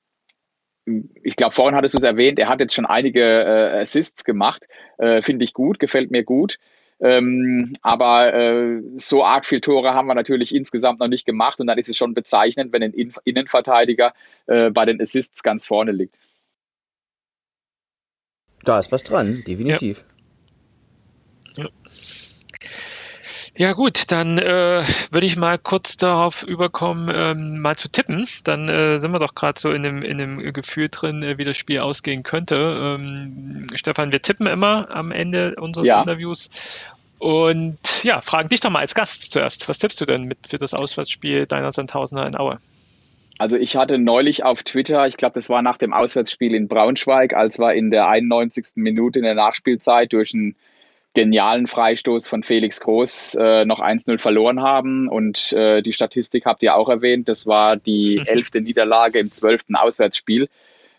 ich glaube, vorhin hattest du es erwähnt, er hat jetzt schon einige äh, Assists gemacht. Äh, Finde ich gut, gefällt mir gut. Ähm, aber äh, so arg viel Tore haben wir natürlich insgesamt noch nicht gemacht und dann ist es schon bezeichnend, wenn ein Innenverteidiger äh, bei den Assists ganz vorne liegt. Da ist was dran, definitiv. Ja. ja. Ja gut, dann äh, würde ich mal kurz darauf überkommen, ähm, mal zu tippen. Dann äh, sind wir doch gerade so in dem, in dem Gefühl drin, äh, wie das Spiel ausgehen könnte. Ähm, Stefan, wir tippen immer am Ende unseres ja. Interviews. Und ja, fragen dich doch mal als Gast zuerst. Was tippst du denn mit für das Auswärtsspiel deiner Sandhausener in Aue? Also ich hatte neulich auf Twitter, ich glaube, das war nach dem Auswärtsspiel in Braunschweig, als wir in der 91. Minute in der Nachspielzeit durch einen genialen Freistoß von Felix Groß äh, noch 1-0 verloren haben. Und äh, die Statistik habt ihr auch erwähnt, das war die elfte Niederlage im zwölften Auswärtsspiel.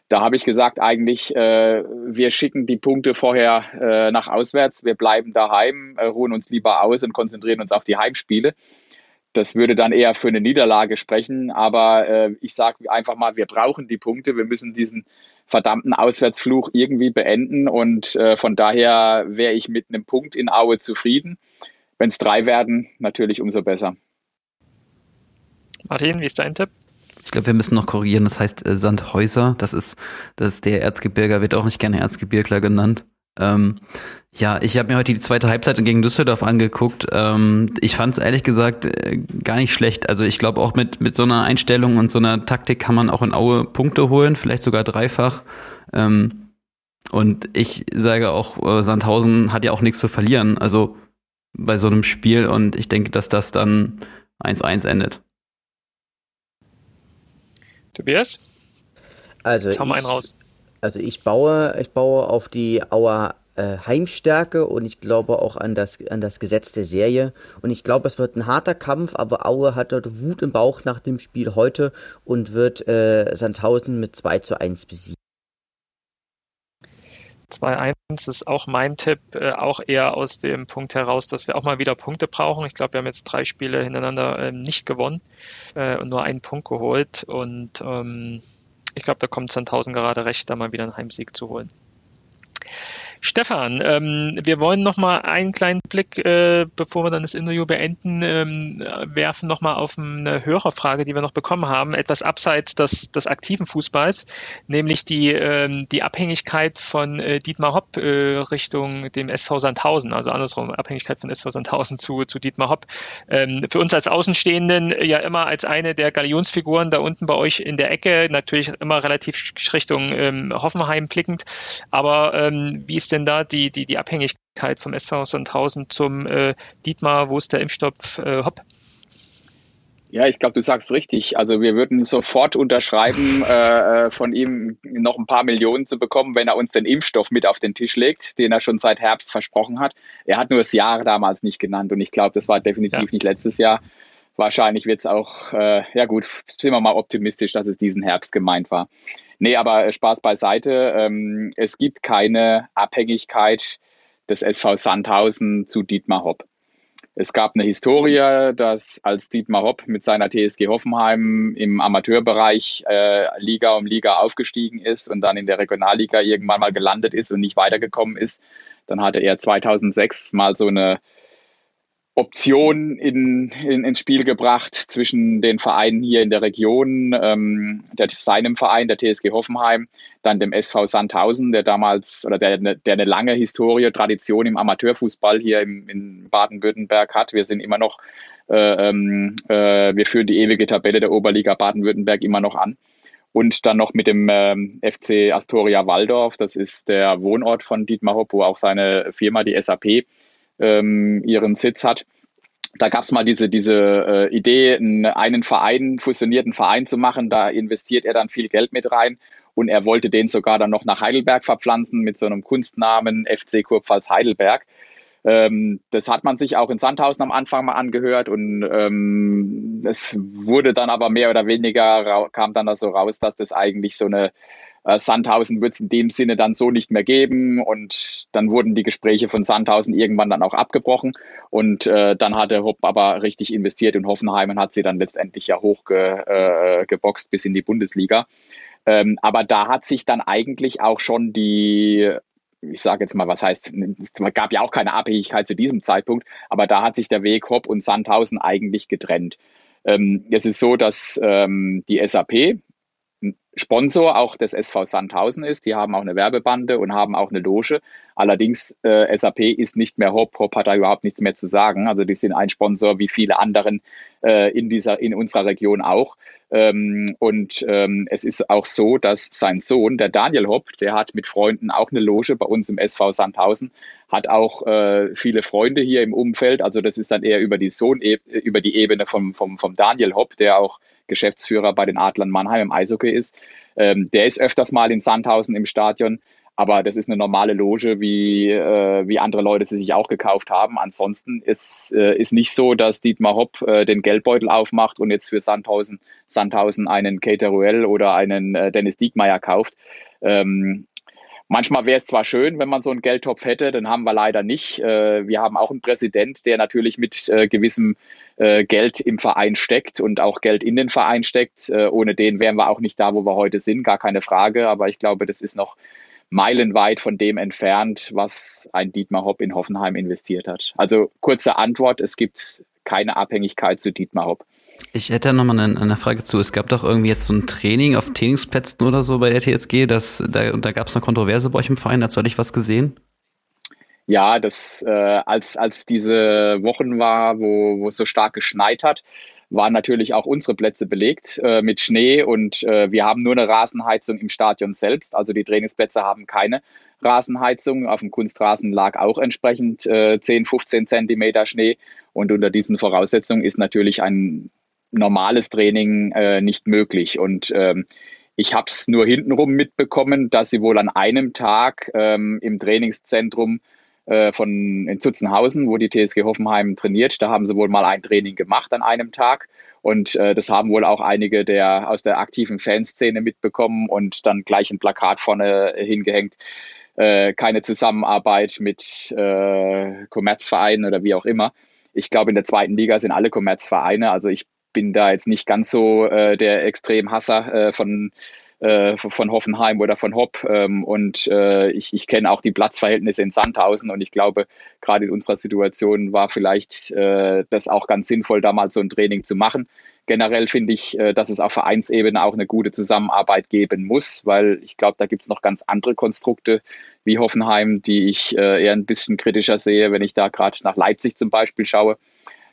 Da habe ich gesagt, eigentlich, äh, wir schicken die Punkte vorher äh, nach auswärts, wir bleiben daheim, äh, ruhen uns lieber aus und konzentrieren uns auf die Heimspiele. Das würde dann eher für eine Niederlage sprechen. Aber äh, ich sage einfach mal, wir brauchen die Punkte. Wir müssen diesen verdammten Auswärtsfluch irgendwie beenden. Und äh, von daher wäre ich mit einem Punkt in Aue zufrieden. Wenn es drei werden, natürlich umso besser. Martin, wie ist dein Tipp? Ich glaube, wir müssen noch korrigieren. Das heißt äh, Sandhäuser. Das ist, das ist der Erzgebirger, wird auch nicht gerne Erzgebirgler genannt. Ähm, ja, ich habe mir heute die zweite Halbzeit gegen Düsseldorf angeguckt. Ähm, ich fand es ehrlich gesagt äh, gar nicht schlecht. Also ich glaube auch mit, mit so einer Einstellung und so einer Taktik kann man auch in Aue Punkte holen, vielleicht sogar dreifach. Ähm, und ich sage auch, äh, Sandhausen hat ja auch nichts zu verlieren. Also bei so einem Spiel und ich denke, dass das dann 1-1 endet. Tobias? Also Jetzt ich, einen raus. Also ich baue, ich baue auf die Auer äh, Heimstärke und ich glaube auch an das, an das Gesetz der Serie. Und ich glaube, es wird ein harter Kampf, aber Aue hat dort Wut im Bauch nach dem Spiel heute und wird äh, Sandhausen mit 2 zu 1 besiegen. 2-1 ist auch mein Tipp, äh, auch eher aus dem Punkt heraus, dass wir auch mal wieder Punkte brauchen. Ich glaube, wir haben jetzt drei Spiele hintereinander äh, nicht gewonnen äh, und nur einen Punkt geholt. Und ähm, ich glaube, da kommt Sandhausen gerade recht, da mal wieder einen Heimsieg zu holen. Stefan, ähm, wir wollen noch mal einen kleinen Blick, äh, bevor wir dann das Interview beenden, ähm, werfen noch mal auf eine Hörerfrage, die wir noch bekommen haben, etwas abseits des, des aktiven Fußballs, nämlich die, ähm, die Abhängigkeit von äh, Dietmar Hopp äh, Richtung dem SV Sandhausen, also andersrum, Abhängigkeit von SV Sandhausen zu, zu Dietmar Hopp. Ähm, für uns als Außenstehenden ja immer als eine der Galionsfiguren da unten bei euch in der Ecke, natürlich immer relativ Richtung ähm, Hoffenheim blickend, aber ähm, wie ist ist denn da die, die, die Abhängigkeit vom SV Sandhausen zum äh, Dietmar, wo ist der Impfstoff äh, Hopp? Ja, ich glaube, du sagst richtig. Also wir würden sofort unterschreiben, äh, äh, von ihm noch ein paar Millionen zu bekommen, wenn er uns den Impfstoff mit auf den Tisch legt, den er schon seit Herbst versprochen hat. Er hat nur das Jahr damals nicht genannt und ich glaube, das war definitiv ja. nicht letztes Jahr. Wahrscheinlich wird es auch, äh, ja gut, sind wir mal optimistisch, dass es diesen Herbst gemeint war. Nee, aber äh, Spaß beiseite. Ähm, es gibt keine Abhängigkeit des SV Sandhausen zu Dietmar Hopp. Es gab eine Historie, dass als Dietmar Hopp mit seiner TSG Hoffenheim im Amateurbereich äh, Liga um Liga aufgestiegen ist und dann in der Regionalliga irgendwann mal gelandet ist und nicht weitergekommen ist, dann hatte er 2006 mal so eine Option in, in, ins Spiel gebracht zwischen den Vereinen hier in der Region, ähm, der, seinem Verein, der TSG Hoffenheim, dann dem SV Sandhausen, der damals oder der, der eine lange Historie, Tradition im Amateurfußball hier im, in Baden-Württemberg hat. Wir sind immer noch, äh, ähm, äh, wir führen die ewige Tabelle der Oberliga Baden-Württemberg immer noch an. Und dann noch mit dem ähm, FC Astoria Waldorf, das ist der Wohnort von Dietmar Hopp, wo auch seine Firma, die SAP, ähm, ihren Sitz hat. Da gab es mal diese, diese äh, Idee, einen Verein, fusionierten Verein zu machen. Da investiert er dann viel Geld mit rein und er wollte den sogar dann noch nach Heidelberg verpflanzen mit so einem Kunstnamen FC Kurpfalz Heidelberg. Ähm, das hat man sich auch in Sandhausen am Anfang mal angehört und ähm, es wurde dann aber mehr oder weniger, kam dann da so raus, dass das eigentlich so eine äh, Sandhausen wird es in dem Sinne dann so nicht mehr geben und dann wurden die Gespräche von Sandhausen irgendwann dann auch abgebrochen und äh, dann hatte Hopp aber richtig investiert in Hoffenheim und hat sie dann letztendlich ja hochgeboxt äh, bis in die Bundesliga. Ähm, aber da hat sich dann eigentlich auch schon die ich sage jetzt mal, was heißt, es gab ja auch keine Abhängigkeit zu diesem Zeitpunkt, aber da hat sich der Weg Hopp und Sandhausen eigentlich getrennt. Ähm, es ist so, dass ähm, die SAP, Sponsor auch des SV Sandhausen ist. Die haben auch eine Werbebande und haben auch eine Loge. Allerdings, äh, SAP ist nicht mehr Hop. Hop hat da überhaupt nichts mehr zu sagen. Also die sind ein Sponsor wie viele anderen äh, in dieser, in unserer Region auch. Ähm, und ähm, es ist auch so, dass sein Sohn, der Daniel Hopp, der hat mit Freunden auch eine Loge bei uns im SV Sandhausen, hat auch äh, viele Freunde hier im Umfeld. Also das ist dann eher über die Sohn, über die Ebene vom, vom, vom Daniel Hopp, der auch Geschäftsführer bei den Adlern Mannheim im Eishockey ist. Ähm, der ist öfters mal in Sandhausen im Stadion, aber das ist eine normale Loge, wie, äh, wie andere Leute sie sich auch gekauft haben. Ansonsten ist, äh, ist nicht so, dass Dietmar Hopp äh, den Geldbeutel aufmacht und jetzt für Sandhausen, Sandhausen einen Cateruel oder einen äh, Dennis Diekmeyer kauft. Ähm, Manchmal wäre es zwar schön, wenn man so einen Geldtopf hätte, den haben wir leider nicht. Äh, wir haben auch einen Präsident, der natürlich mit äh, gewissem äh, Geld im Verein steckt und auch Geld in den Verein steckt. Ohne den wären wir auch nicht da, wo wir heute sind, gar keine Frage. Aber ich glaube, das ist noch meilenweit von dem entfernt, was ein Dietmar Hopp in Hoffenheim investiert hat. Also kurze Antwort, es gibt keine Abhängigkeit zu Dietmar Hopp. Ich hätte noch mal eine, eine, Frage zu. Es gab doch irgendwie jetzt so ein Training auf Trainingsplätzen oder so bei der TSG. Das, da da gab es eine Kontroverse bei euch im Verein. Dazu hatte ich was gesehen. Ja, das, äh, als, als diese Wochen war, wo, wo es so stark geschneit hat, waren natürlich auch unsere Plätze belegt äh, mit Schnee und äh, wir haben nur eine Rasenheizung im Stadion selbst. Also die Trainingsplätze haben keine Rasenheizung. Auf dem Kunstrasen lag auch entsprechend äh, 10, 15 Zentimeter Schnee. Und unter diesen Voraussetzungen ist natürlich ein normales Training äh, nicht möglich. Und ähm, ich habe es nur hintenrum mitbekommen, dass sie wohl an einem Tag ähm, im Trainingszentrum äh, von in Zutzenhausen, wo die TSG Hoffenheim trainiert, da haben sie wohl mal ein Training gemacht an einem Tag. Und äh, das haben wohl auch einige der aus der aktiven Fanszene mitbekommen und dann gleich ein Plakat vorne hingehängt. Äh, keine Zusammenarbeit mit äh, Kommerzvereinen oder wie auch immer. Ich glaube, in der zweiten Liga sind alle Kommerzvereine. Also ich bin da jetzt nicht ganz so äh, der Extremhasser äh, von äh, von Hoffenheim oder von Hopp. Ähm, und äh, ich, ich kenne auch die Platzverhältnisse in Sandhausen und ich glaube, gerade in unserer Situation war vielleicht äh, das auch ganz sinnvoll, da mal so ein Training zu machen. Generell finde ich, dass es auf Vereinsebene auch eine gute Zusammenarbeit geben muss, weil ich glaube, da gibt es noch ganz andere Konstrukte wie Hoffenheim, die ich eher ein bisschen kritischer sehe, wenn ich da gerade nach Leipzig zum Beispiel schaue.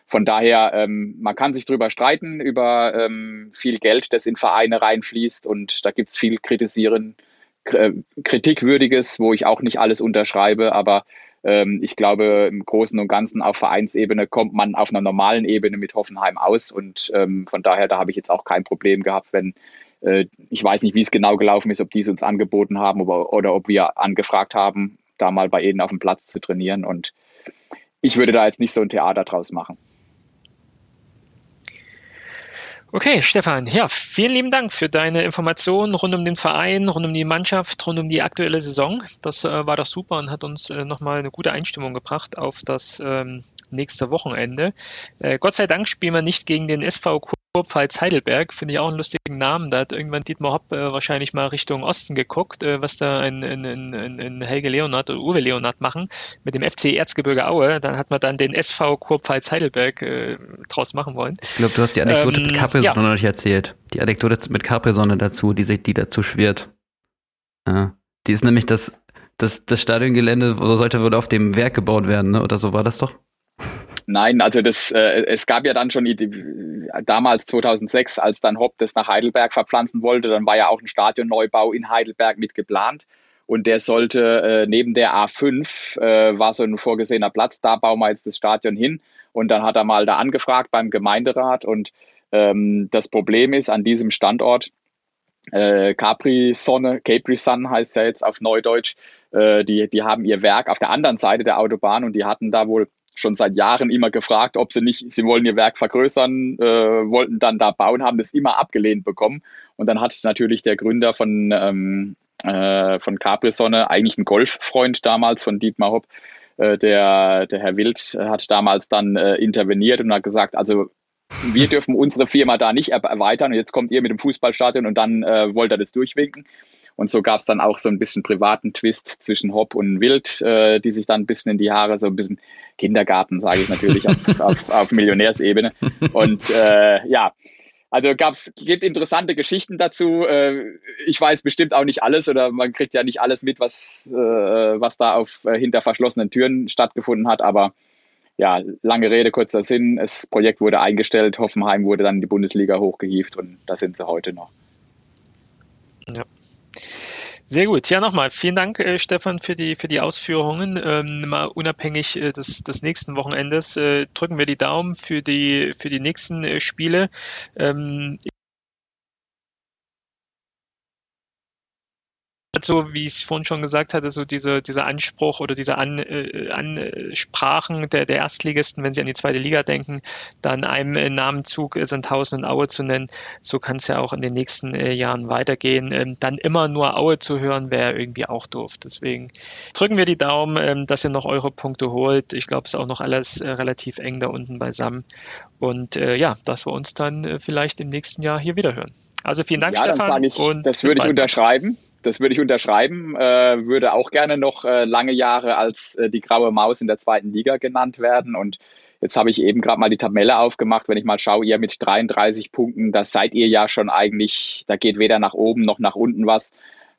Von daher, ähm, man kann sich drüber streiten, über ähm, viel Geld, das in Vereine reinfließt. Und da gibt's viel Kritisieren, äh, Kritikwürdiges, wo ich auch nicht alles unterschreibe, aber ähm, ich glaube, im Großen und Ganzen auf Vereinsebene kommt man auf einer normalen Ebene mit Hoffenheim aus. Und ähm, von daher, da habe ich jetzt auch kein Problem gehabt, wenn äh, ich weiß nicht, wie es genau gelaufen ist, ob die es uns angeboten haben oder, oder ob wir angefragt haben, da mal bei ihnen auf dem Platz zu trainieren. Und ich würde da jetzt nicht so ein Theater draus machen. Okay, Stefan, ja, vielen lieben Dank für deine Informationen rund um den Verein, rund um die Mannschaft, rund um die aktuelle Saison. Das äh, war doch super und hat uns äh, nochmal eine gute Einstimmung gebracht auf das ähm, nächste Wochenende. Äh, Gott sei Dank spielen wir nicht gegen den SV Kurpfalz Heidelberg, finde ich auch einen lustigen Namen. Da hat irgendwann Dietmar Hopp äh, wahrscheinlich mal Richtung Osten geguckt, äh, was da in, in, in, in Helge Leonard oder Uwe Leonard machen mit dem FC Erzgebirge Aue. Dann hat man dann den SV Kurpfalz Heidelberg äh, draus machen wollen. Ich glaube, du hast die Anekdote ähm, mit Capri-Sonne ja. noch nicht erzählt. Die Anekdote mit Capri-Sonne dazu, die sich die dazu schwirrt. Ja. Die ist nämlich das, das, das Stadiongelände, so sollte wohl auf dem Werk gebaut werden, ne? oder so war das doch? Nein, also das, äh, es gab ja dann schon damals 2006, als dann Hopp das nach Heidelberg verpflanzen wollte, dann war ja auch ein Stadionneubau in Heidelberg mit geplant. Und der sollte äh, neben der A5 äh, war so ein vorgesehener Platz, da bauen wir jetzt das Stadion hin. Und dann hat er mal da angefragt beim Gemeinderat. Und ähm, das Problem ist an diesem Standort, äh, Capri Sonne, Capri Sun heißt ja jetzt auf Neudeutsch, äh, die, die haben ihr Werk auf der anderen Seite der Autobahn und die hatten da wohl schon seit Jahren immer gefragt, ob sie nicht, sie wollen ihr Werk vergrößern, äh, wollten dann da bauen, haben das immer abgelehnt bekommen. Und dann hat natürlich der Gründer von, ähm, äh, von Capri Sonne, eigentlich ein Golffreund damals von Dietmar Hopp, äh, der, der Herr Wild, hat damals dann äh, interveniert und hat gesagt, also wir dürfen unsere Firma da nicht erweitern und jetzt kommt ihr mit dem Fußballstadion und dann äh, wollt ihr das durchwinken. Und so gab es dann auch so ein bisschen privaten Twist zwischen Hopp und Wild, äh, die sich dann ein bisschen in die Haare, so ein bisschen Kindergarten, sage ich natürlich, auf, auf, auf Millionärsebene. Und äh, ja, also gab's, gibt interessante Geschichten dazu. Äh, ich weiß bestimmt auch nicht alles oder man kriegt ja nicht alles mit, was, äh, was da auf äh, hinter verschlossenen Türen stattgefunden hat. Aber ja, lange Rede, kurzer Sinn. Das Projekt wurde eingestellt. Hoffenheim wurde dann in die Bundesliga hochgehievt und da sind sie heute noch. Ja. Sehr gut. Ja, nochmal vielen Dank, äh, Stefan, für die, für die Ausführungen. Ähm, mal unabhängig äh, des, des nächsten Wochenendes äh, drücken wir die Daumen für die, für die nächsten äh, Spiele. Ähm, so, wie ich es vorhin schon gesagt hatte, so diese, dieser Anspruch oder diese An, äh, Ansprachen der, der Erstligisten, wenn sie an die zweite Liga denken, dann einem äh, Namenzug äh, Sandhausen und Aue zu nennen, so kann es ja auch in den nächsten äh, Jahren weitergehen. Ähm, dann immer nur Aue zu hören, wäre irgendwie auch doof. Deswegen drücken wir die Daumen, ähm, dass ihr noch eure Punkte holt. Ich glaube, es ist auch noch alles äh, relativ eng da unten beisammen. Und äh, ja, dass wir uns dann äh, vielleicht im nächsten Jahr hier wieder hören. Also vielen Dank, ja, Stefan. Ich, das würde ich unterschreiben. Das würde ich unterschreiben. Äh, würde auch gerne noch äh, lange Jahre als äh, die graue Maus in der zweiten Liga genannt werden. Und jetzt habe ich eben gerade mal die Tabelle aufgemacht. Wenn ich mal schaue, ihr mit 33 Punkten, da seid ihr ja schon eigentlich, da geht weder nach oben noch nach unten was.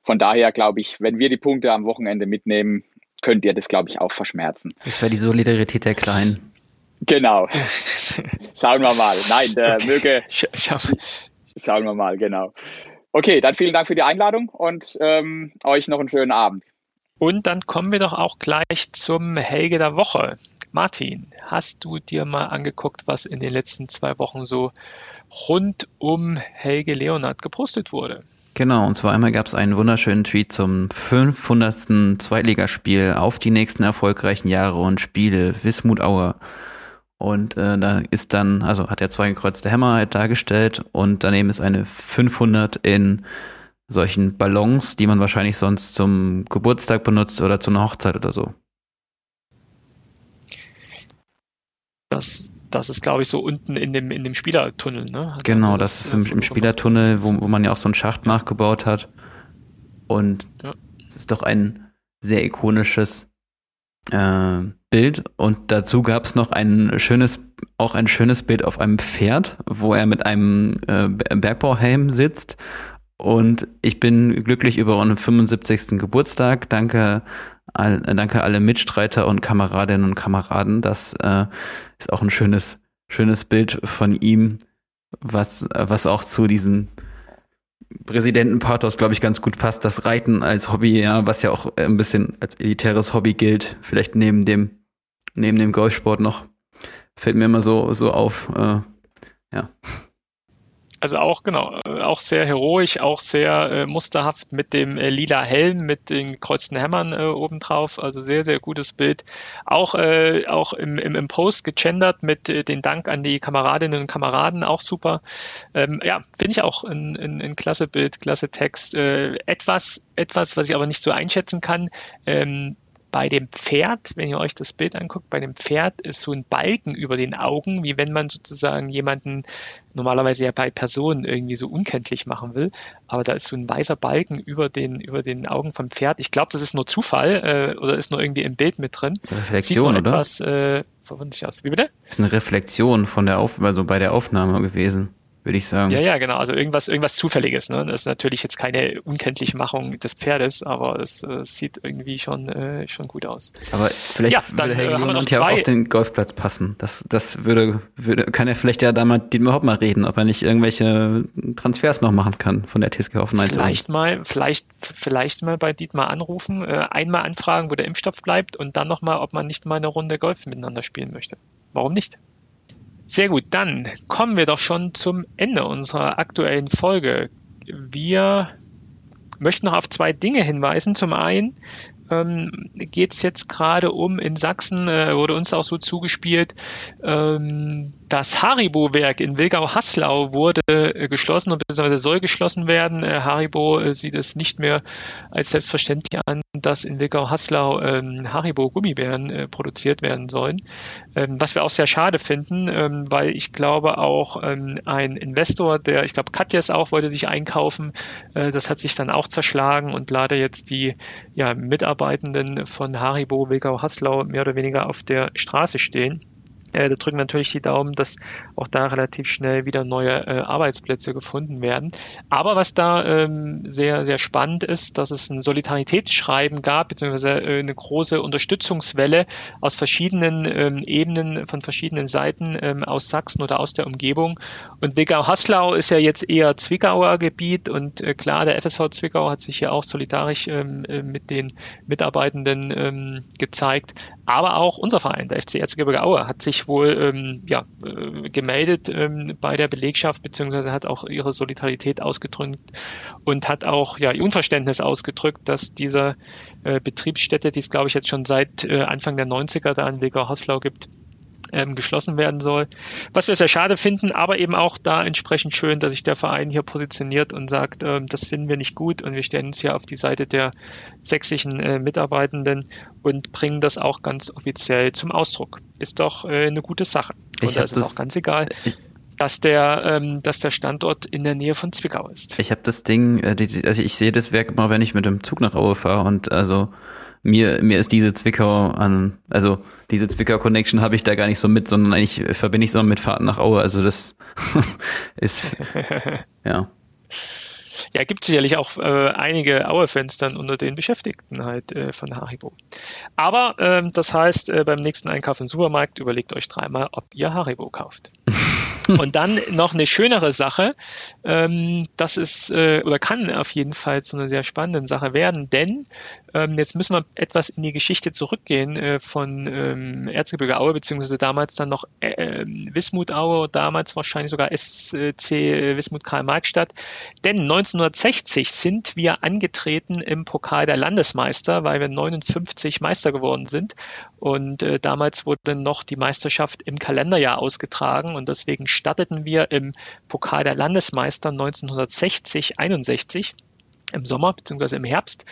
Von daher glaube ich, wenn wir die Punkte am Wochenende mitnehmen, könnt ihr das, glaube ich, auch verschmerzen. Das wäre die Solidarität der Kleinen. Genau. Schauen wir mal. Nein, der möge. Schauen wir mal, genau. Okay, dann vielen Dank für die Einladung und ähm, euch noch einen schönen Abend. Und dann kommen wir doch auch gleich zum Helge der Woche. Martin, hast du dir mal angeguckt, was in den letzten zwei Wochen so rund um Helge Leonard gepostet wurde? Genau, und zwar einmal gab es einen wunderschönen Tweet zum 500. Zweitligaspiel auf die nächsten erfolgreichen Jahre und Spiele Wismut Aue. Und äh, da ist dann, also hat er zwei gekreuzte Hämmer halt dargestellt und daneben ist eine 500 in solchen Ballons, die man wahrscheinlich sonst zum Geburtstag benutzt oder zu einer Hochzeit oder so. Das, das ist, glaube ich, so unten in dem, in dem Spielertunnel, ne? Genau, das, das ist im, im Spielertunnel, wo, wo man ja auch so einen Schacht nachgebaut hat. Und es ja. ist doch ein sehr ikonisches äh, Bild und dazu gab es noch ein schönes, auch ein schönes Bild auf einem Pferd, wo er mit einem äh, Bergbauhelm sitzt. Und ich bin glücklich über unseren 75. Geburtstag. Danke, all, danke alle Mitstreiter und Kameradinnen und Kameraden. Das äh, ist auch ein schönes, schönes Bild von ihm, was, was auch zu diesem Präsidentenpathos, glaube ich, ganz gut passt. Das Reiten als Hobby, ja, was ja auch ein bisschen als elitäres Hobby gilt, vielleicht neben dem, neben dem Golfsport noch, fällt mir immer so, so auf, äh, ja. Also auch, genau, äh, auch sehr heroisch, auch sehr äh, musterhaft mit dem äh, lila Helm, mit den gekreuzten Hämmern äh, obendrauf. Also sehr, sehr gutes Bild. Auch, äh, auch im, im, im Post gegendert mit äh, den Dank an die Kameradinnen und Kameraden, auch super. Ähm, ja, finde ich auch ein, ein, ein klasse Bild, klasse Text. Äh, etwas, etwas, was ich aber nicht so einschätzen kann. Ähm, bei dem Pferd, wenn ihr euch das Bild anguckt, bei dem Pferd ist so ein Balken über den Augen, wie wenn man sozusagen jemanden normalerweise ja bei Personen irgendwie so unkenntlich machen will. Aber da ist so ein weißer Balken über den, über den Augen vom Pferd. Ich glaube, das ist nur Zufall äh, oder ist nur irgendwie im Bild mit drin. Reflexion, oder? Etwas, äh, aus. Wie bitte? Das ist eine Reflexion von der Auf also bei der Aufnahme gewesen würde ich sagen. Ja, ja, genau. Also irgendwas, irgendwas Zufälliges. Ne? Das ist natürlich jetzt keine unkenntliche Machung des Pferdes, aber es äh, sieht irgendwie schon, äh, schon gut aus. Aber vielleicht ja, würde äh, Leonard ja auch auf den Golfplatz passen. Das, das würde, würde, kann er vielleicht ja da mal Dietmar Hopp mal reden, ob er nicht irgendwelche Transfers noch machen kann von der TSG Hoffenheim. Vielleicht mal, vielleicht, vielleicht mal bei Dietmar anrufen, äh, einmal anfragen, wo der Impfstoff bleibt und dann nochmal, ob man nicht mal eine Runde Golf miteinander spielen möchte. Warum nicht? Sehr gut, dann kommen wir doch schon zum Ende unserer aktuellen Folge. Wir möchten noch auf zwei Dinge hinweisen. Zum einen ähm, geht es jetzt gerade um, in Sachsen äh, wurde uns auch so zugespielt, ähm, das Haribo-Werk in Wilgau-Haslau wurde äh, geschlossen und beziehungsweise soll geschlossen werden. Äh, Haribo äh, sieht es nicht mehr als selbstverständlich an, dass in Wilgau-Haslau ähm, Haribo-Gummibären produziert werden sollen. Ähm, was wir auch sehr schade finden, ähm, weil ich glaube auch ähm, ein Investor, der, ich glaube Katjes auch, wollte sich einkaufen. Das hat sich dann auch zerschlagen und leider jetzt die ja, Mitarbeitenden von Haribo Wilgau-Haslau mehr oder weniger auf der Straße stehen. Äh, da drücken natürlich die Daumen, dass auch da relativ schnell wieder neue äh, Arbeitsplätze gefunden werden. Aber was da ähm, sehr, sehr spannend ist, dass es ein Solidaritätsschreiben gab, beziehungsweise äh, eine große Unterstützungswelle aus verschiedenen ähm, Ebenen, von verschiedenen Seiten ähm, aus Sachsen oder aus der Umgebung. Und Wickau-Haslau ist ja jetzt eher Zwickauer Gebiet und äh, klar, der FSV Zwickau hat sich ja auch solidarisch ähm, äh, mit den Mitarbeitenden ähm, gezeigt. Aber auch unser Verein, der FC Erzgebirge Aue, hat sich wohl ähm, ja, äh, gemeldet ähm, bei der Belegschaft, beziehungsweise hat auch ihre Solidarität ausgedrückt und hat auch ja, ihr Unverständnis ausgedrückt, dass diese äh, Betriebsstätte, die es glaube ich jetzt schon seit äh, Anfang der 90er da in Weger-Hoslau gibt, ähm, geschlossen werden soll. Was wir sehr schade finden, aber eben auch da entsprechend schön, dass sich der Verein hier positioniert und sagt, ähm, das finden wir nicht gut und wir stellen uns hier auf die Seite der sächsischen äh, Mitarbeitenden und bringen das auch ganz offiziell zum Ausdruck. Ist doch äh, eine gute Sache. Und da ist es auch ganz egal. dass der, ähm, dass der Standort in der Nähe von Zwickau ist. Ich habe das Ding, äh, also ich sehe das Werk immer, wenn ich mit dem Zug nach Aue fahre und also mir, mir ist diese Zwickau an, also diese Zwickau-Connection habe ich da gar nicht so mit, sondern eigentlich verbinde ich es immer mit Fahrten nach Aue. Also das ist, ja. Ja, gibt sicherlich auch äh, einige Aue-Fans dann unter den Beschäftigten halt äh, von Haribo. Aber ähm, das heißt, äh, beim nächsten Einkauf im Supermarkt überlegt euch dreimal, ob ihr Haribo kauft. Und dann noch eine schönere Sache, ähm, das ist äh, oder kann auf jeden Fall zu einer sehr spannenden Sache werden, denn ähm, jetzt müssen wir etwas in die Geschichte zurückgehen äh, von ähm, Erzgebirge Aue, beziehungsweise damals dann noch äh, Wismut Aue, damals wahrscheinlich sogar SC Wismut Karl Marxstadt. Denn 1960 sind wir angetreten im Pokal der Landesmeister, weil wir 59 Meister geworden sind. Und äh, damals wurde noch die Meisterschaft im Kalenderjahr ausgetragen und deswegen starteten wir im Pokal der Landesmeister 1960, 61 im Sommer bzw. im Herbst.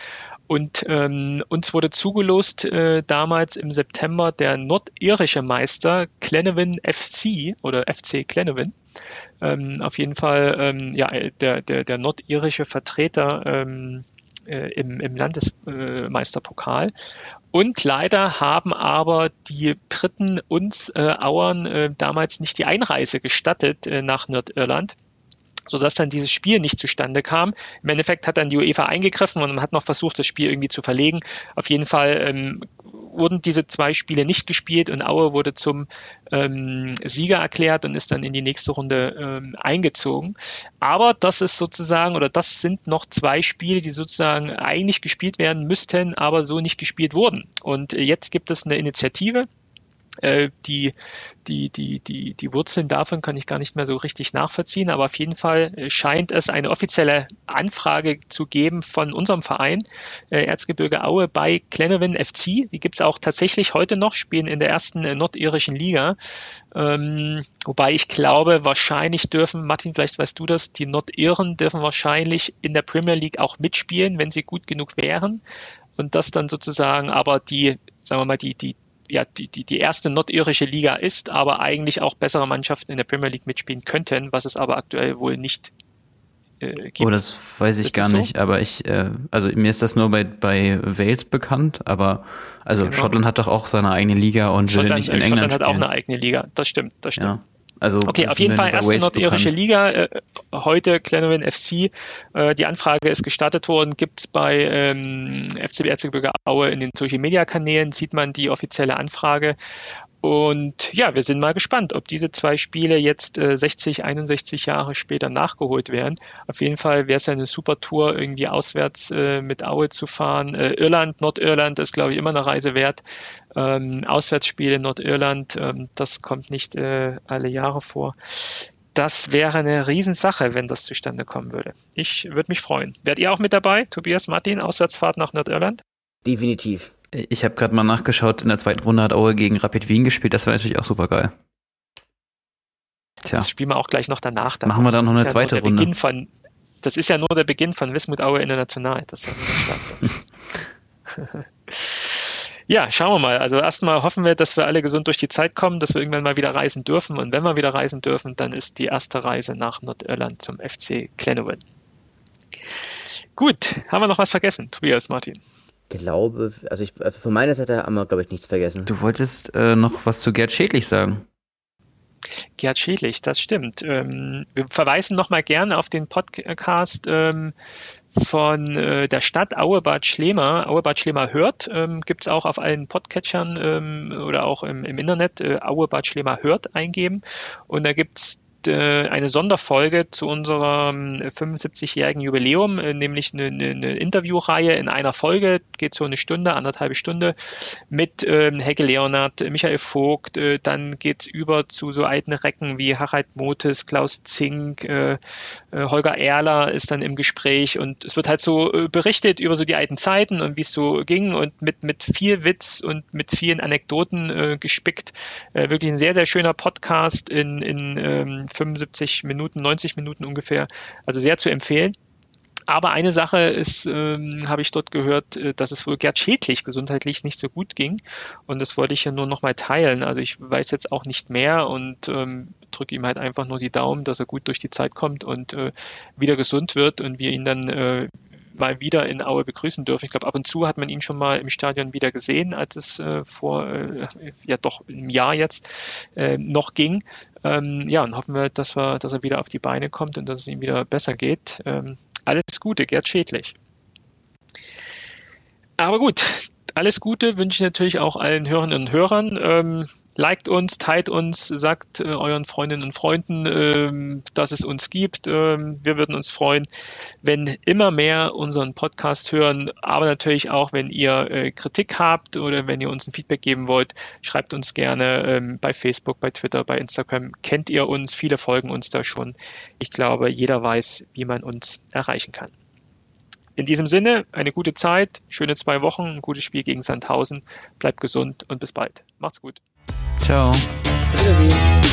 Und ähm, uns wurde zugelost äh, damals im September der nordirische Meister Clenevin FC oder FC Clenevin. Ähm, auf jeden Fall ähm, ja, der, der, der nordirische Vertreter ähm, äh, im, im Landesmeisterpokal. Und leider haben aber die Briten uns äh, Auern äh, damals nicht die Einreise gestattet äh, nach Nordirland sodass dann dieses Spiel nicht zustande kam. Im Endeffekt hat dann die UEFA eingegriffen und man hat noch versucht, das Spiel irgendwie zu verlegen. Auf jeden Fall ähm, wurden diese zwei Spiele nicht gespielt und Aue wurde zum ähm, Sieger erklärt und ist dann in die nächste Runde ähm, eingezogen. Aber das ist sozusagen, oder das sind noch zwei Spiele, die sozusagen eigentlich gespielt werden müssten, aber so nicht gespielt wurden. Und jetzt gibt es eine Initiative, äh, die, die, die, die, die Wurzeln davon kann ich gar nicht mehr so richtig nachvollziehen, aber auf jeden Fall äh, scheint es eine offizielle Anfrage zu geben von unserem Verein äh, Erzgebirge Aue bei Glenavin FC. Die gibt es auch tatsächlich heute noch, spielen in der ersten äh, nordirischen Liga. Ähm, wobei ich glaube, wahrscheinlich dürfen, Martin, vielleicht weißt du das, die Nordiren dürfen wahrscheinlich in der Premier League auch mitspielen, wenn sie gut genug wären. und das dann sozusagen aber die, sagen wir mal, die, die, ja, die, die, die erste nordirische Liga ist, aber eigentlich auch bessere Mannschaften in der Premier League mitspielen könnten, was es aber aktuell wohl nicht äh, gibt. Oh, das weiß ich ist gar nicht, so? aber ich, äh, also mir ist das nur bei, bei Wales bekannt, aber also genau. Schottland hat doch auch seine eigene Liga und Schottland, will nicht in England Schottland hat auch eine eigene Liga, das stimmt, das stimmt. Ja. Also okay, auf jeden Fall erste nordirische Liga. Äh, heute Glenowin FC. Äh, die Anfrage ist gestartet worden. Gibt es bei ähm, FCB Erzgebirge Aue in den Social Media Kanälen, sieht man die offizielle Anfrage. Und ja, wir sind mal gespannt, ob diese zwei Spiele jetzt äh, 60, 61 Jahre später nachgeholt werden. Auf jeden Fall wäre es ja eine super Tour, irgendwie auswärts äh, mit Aue zu fahren. Äh, Irland, Nordirland ist, glaube ich, immer eine Reise wert. Ähm, Auswärtsspiele in Nordirland, ähm, das kommt nicht äh, alle Jahre vor. Das wäre eine Riesensache, wenn das zustande kommen würde. Ich würde mich freuen. Werdet ihr auch mit dabei, Tobias Martin, Auswärtsfahrt nach Nordirland? Definitiv. Ich habe gerade mal nachgeschaut, in der zweiten Runde hat Aue gegen Rapid Wien gespielt, das war natürlich auch super geil. Tja. Das spielen wir auch gleich noch danach. Dann. Machen wir dann noch eine ja zweite Runde. Von, das ist ja nur der Beginn von Wismut Aue International. Das ist ja, ja, schauen wir mal. Also erstmal hoffen wir, dass wir alle gesund durch die Zeit kommen, dass wir irgendwann mal wieder reisen dürfen. Und wenn wir wieder reisen dürfen, dann ist die erste Reise nach Nordirland zum FC Glenowin. Gut, haben wir noch was vergessen, Tobias Martin? Glaube, also ich, also von meiner Seite haben wir, glaube ich, nichts vergessen. Du wolltest äh, noch was zu Gerd Schädlich sagen. Gerd Schädlich, das stimmt. Ähm, wir verweisen nochmal gerne auf den Podcast ähm, von äh, der Stadt Auebad Schlema. Auebad Schlema hört, ähm, gibt es auch auf allen Podcatchern ähm, oder auch im, im Internet. Äh, Auebad Schlema hört eingeben. Und da gibt es äh, eine Sonderfolge zu unserem 75-jährigen Jubiläum, äh, nämlich eine, eine, Interviewreihe in einer Folge, geht so eine Stunde, anderthalb Stunde, mit ähm, Helge Leonard, Michael Vogt, äh, dann geht's über zu so alten Recken wie Harald Motes, Klaus Zink, äh, äh, Holger Erler ist dann im Gespräch und es wird halt so äh, berichtet über so die alten Zeiten und wie es so ging und mit, mit viel Witz und mit vielen Anekdoten äh, gespickt. Äh, wirklich ein sehr, sehr schöner Podcast in, in ähm, 75 Minuten, 90 Minuten ungefähr. Also sehr zu empfehlen. Aber eine Sache ist, ähm, habe ich dort gehört, äh, dass es wohl Gerd Schädlich gesundheitlich nicht so gut ging. Und das wollte ich ja nur nochmal teilen. Also ich weiß jetzt auch nicht mehr und ähm, drücke ihm halt einfach nur die Daumen, dass er gut durch die Zeit kommt und äh, wieder gesund wird und wir ihn dann äh, mal wieder in Aue begrüßen dürfen. Ich glaube, ab und zu hat man ihn schon mal im Stadion wieder gesehen, als es äh, vor äh, ja doch einem Jahr jetzt äh, noch ging. Ähm, ja, und hoffen wir, dass wir, dass er wieder auf die Beine kommt und dass es ihm wieder besser geht. Ähm, alles Gute, Gerd Schädlich. Aber gut, alles Gute wünsche ich natürlich auch allen Hörerinnen und Hörern. Ähm, liked uns, teilt uns, sagt äh, euren Freundinnen und Freunden, ähm, dass es uns gibt. Ähm, wir würden uns freuen, wenn immer mehr unseren Podcast hören, aber natürlich auch, wenn ihr äh, Kritik habt oder wenn ihr uns ein Feedback geben wollt, schreibt uns gerne ähm, bei Facebook, bei Twitter, bei Instagram. Kennt ihr uns? Viele folgen uns da schon. Ich glaube, jeder weiß, wie man uns erreichen kann. In diesem Sinne, eine gute Zeit, schöne zwei Wochen, ein gutes Spiel gegen Sandhausen. Bleibt gesund und bis bald. Macht's gut. Ciao. Wiedersehen.